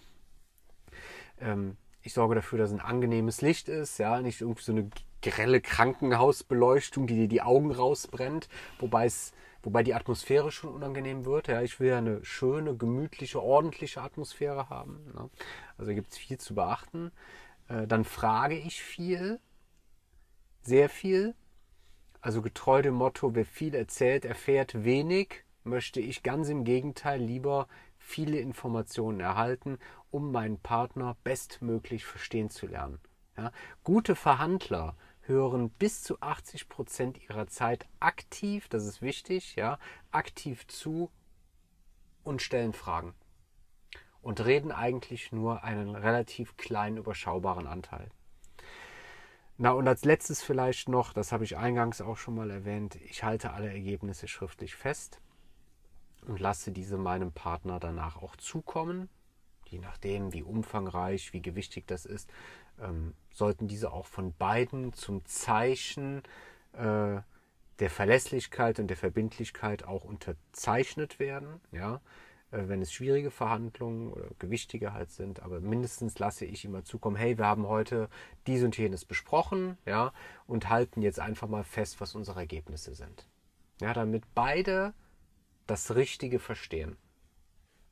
Ähm, ich sorge dafür, dass ein angenehmes Licht ist, ja, nicht irgendwie so eine grelle Krankenhausbeleuchtung, die dir die Augen rausbrennt, wobei es wobei die Atmosphäre schon unangenehm wird. Ja, ich will ja eine schöne, gemütliche, ordentliche Atmosphäre haben. Ne? Also gibt es viel zu beachten. Äh, dann frage ich viel, sehr viel. Also getreu dem Motto, wer viel erzählt, erfährt wenig, möchte ich ganz im Gegenteil lieber viele Informationen erhalten, um meinen Partner bestmöglich verstehen zu lernen. Ja? Gute Verhandler hören bis zu 80 Prozent ihrer Zeit aktiv, das ist wichtig, ja, aktiv zu und stellen Fragen. Und reden eigentlich nur einen relativ kleinen, überschaubaren Anteil. Na, und als letztes vielleicht noch, das habe ich eingangs auch schon mal erwähnt, ich halte alle Ergebnisse schriftlich fest und lasse diese meinem Partner danach auch zukommen, je nachdem, wie umfangreich, wie gewichtig das ist, ähm, sollten diese auch von beiden zum Zeichen äh, der Verlässlichkeit und der Verbindlichkeit auch unterzeichnet werden, ja, äh, wenn es schwierige Verhandlungen oder gewichtige halt sind, aber mindestens lasse ich immer zukommen, hey, wir haben heute dies und jenes besprochen, ja, und halten jetzt einfach mal fest, was unsere Ergebnisse sind. Ja, damit beide das Richtige verstehen.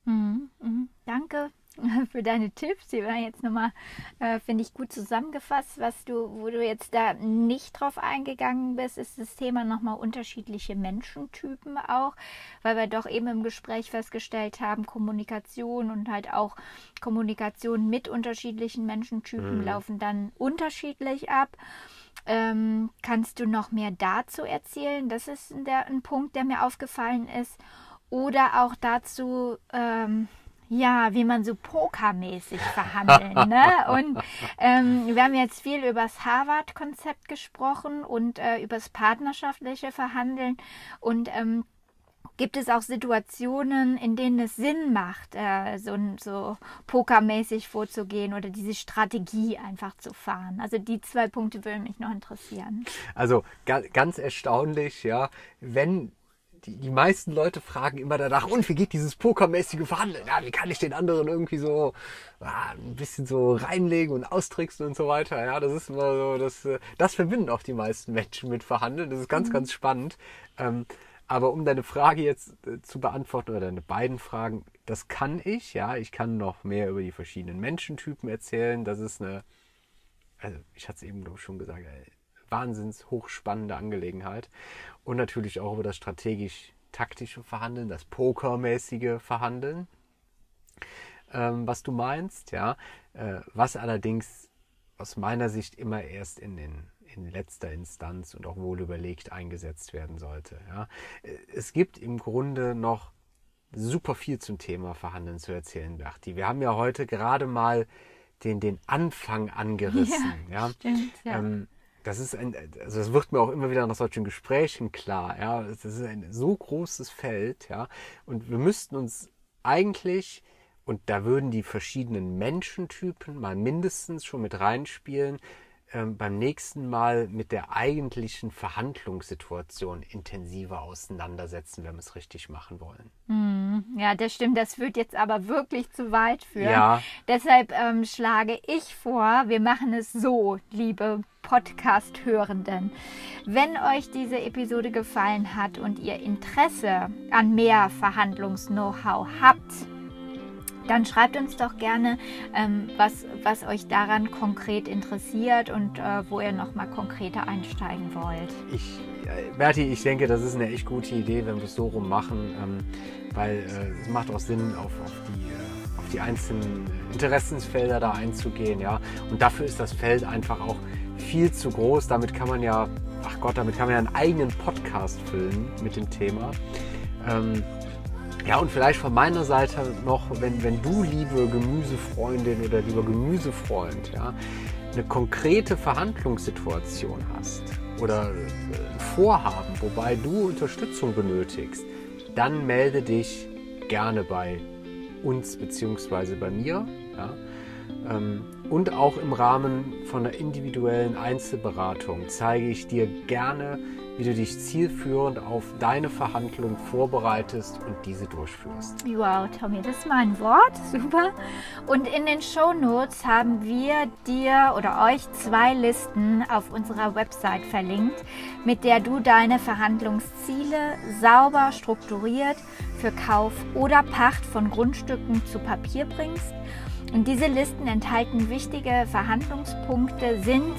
Mhm, mh. Danke für deine Tipps. Die waren jetzt nochmal, äh, finde ich, gut zusammengefasst. Was du, wo du jetzt da nicht drauf eingegangen bist, ist das Thema nochmal unterschiedliche Menschentypen auch, weil wir doch eben im Gespräch festgestellt haben, Kommunikation und halt auch Kommunikation mit unterschiedlichen Menschentypen mhm. laufen dann unterschiedlich ab. Ähm, kannst du noch mehr dazu erzählen? Das ist der, ein Punkt, der mir aufgefallen ist. Oder auch dazu, ähm, ja, wie man so pokermäßig verhandeln. ne? Und ähm, wir haben jetzt viel über das Harvard-Konzept gesprochen und äh, über das partnerschaftliche Verhandeln. Und ähm, gibt es auch Situationen, in denen es Sinn macht, äh, so, so pokermäßig vorzugehen oder diese Strategie einfach zu fahren? Also die zwei Punkte würden mich noch interessieren. Also ganz erstaunlich, ja, wenn die, die meisten Leute fragen immer danach, und wie geht dieses pokermäßige Verhandeln? Ja, wie kann ich den anderen irgendwie so ah, ein bisschen so reinlegen und austricksen und so weiter? Ja, das ist immer so, das, äh, das verbinden auch die meisten Menschen mit Verhandeln. Das ist ganz, mhm. ganz spannend. Ähm, Aber um deine Frage jetzt äh, zu beantworten oder deine beiden Fragen, das kann ich, ja. Ich kann noch mehr über die verschiedenen Menschentypen erzählen. Das ist eine, also ich hatte es eben schon gesagt, ey, wahnsinns hochspannende Angelegenheit. Und natürlich auch über das strategisch-taktische Verhandeln, das pokermäßige Verhandeln, ähm, was du meinst, ja. Äh, was allerdings aus meiner Sicht immer erst in den in letzter Instanz und auch wohl überlegt eingesetzt werden sollte. Ja. Es gibt im Grunde noch super viel zum Thema Verhandeln zu erzählen, Berti. Wir haben ja heute gerade mal den, den Anfang angerissen. Ja, ja. Stimmt, ja. Ähm, das ist ein, also das wird mir auch immer wieder nach solchen Gesprächen klar, ja. Das ist ein so großes Feld, ja. Und wir müssten uns eigentlich, und da würden die verschiedenen Menschentypen mal mindestens schon mit reinspielen, ähm, beim nächsten Mal mit der eigentlichen Verhandlungssituation intensiver auseinandersetzen, wenn wir es richtig machen wollen. Hm, ja, das stimmt. Das führt jetzt aber wirklich zu weit führen. Ja. Deshalb ähm, schlage ich vor, wir machen es so, liebe Podcast-Hörenden. Wenn euch diese Episode gefallen hat und ihr Interesse an mehr Verhandlungs-Know-how habt, dann schreibt uns doch gerne, ähm, was, was euch daran konkret interessiert und äh, wo ihr nochmal konkreter einsteigen wollt. Ich, äh, Berti, ich denke, das ist eine echt gute Idee, wenn wir es so rum machen, ähm, weil äh, es macht auch Sinn, auf, auf, die, äh, auf die einzelnen Interessensfelder da einzugehen. Ja? Und dafür ist das Feld einfach auch viel zu groß. Damit kann man ja, ach Gott, damit kann man ja einen eigenen Podcast füllen mit dem Thema. Ähm, ja, und vielleicht von meiner Seite noch, wenn, wenn du, liebe Gemüsefreundin oder lieber Gemüsefreund, ja, eine konkrete Verhandlungssituation hast oder ein Vorhaben, wobei du Unterstützung benötigst, dann melde dich gerne bei uns bzw. bei mir. Ja. Ähm, und auch im Rahmen von einer individuellen Einzelberatung zeige ich dir gerne, wie du dich zielführend auf deine Verhandlung vorbereitest und diese durchführst. Wow, Tommy, das ist mein Wort. Super. Und in den Show Notes haben wir dir oder euch zwei Listen auf unserer Website verlinkt, mit der du deine Verhandlungsziele sauber strukturiert für Kauf oder Pacht von Grundstücken zu Papier bringst. Und diese Listen enthalten wichtige Verhandlungspunkte, sind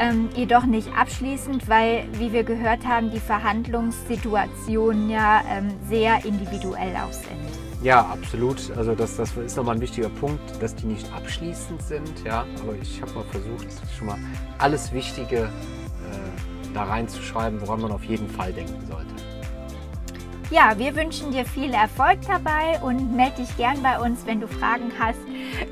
ähm, jedoch nicht abschließend, weil, wie wir gehört haben, die Verhandlungssituationen ja ähm, sehr individuell auch sind. Ja, absolut. Also das, das ist nochmal ein wichtiger Punkt, dass die nicht abschließend sind. Ja, aber ich habe mal versucht, schon mal alles Wichtige äh, da reinzuschreiben, woran man auf jeden Fall denken sollte. Ja, wir wünschen dir viel Erfolg dabei und melde dich gern bei uns, wenn du Fragen hast.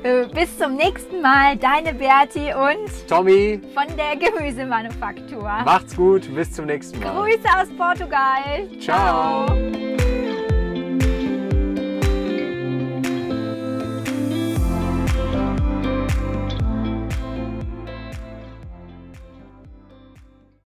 Äh, bis zum nächsten Mal, deine Berti und Tommy von der Gemüsemanufaktur. Macht's gut, bis zum nächsten Mal. Grüße aus Portugal. Ciao. Ciao.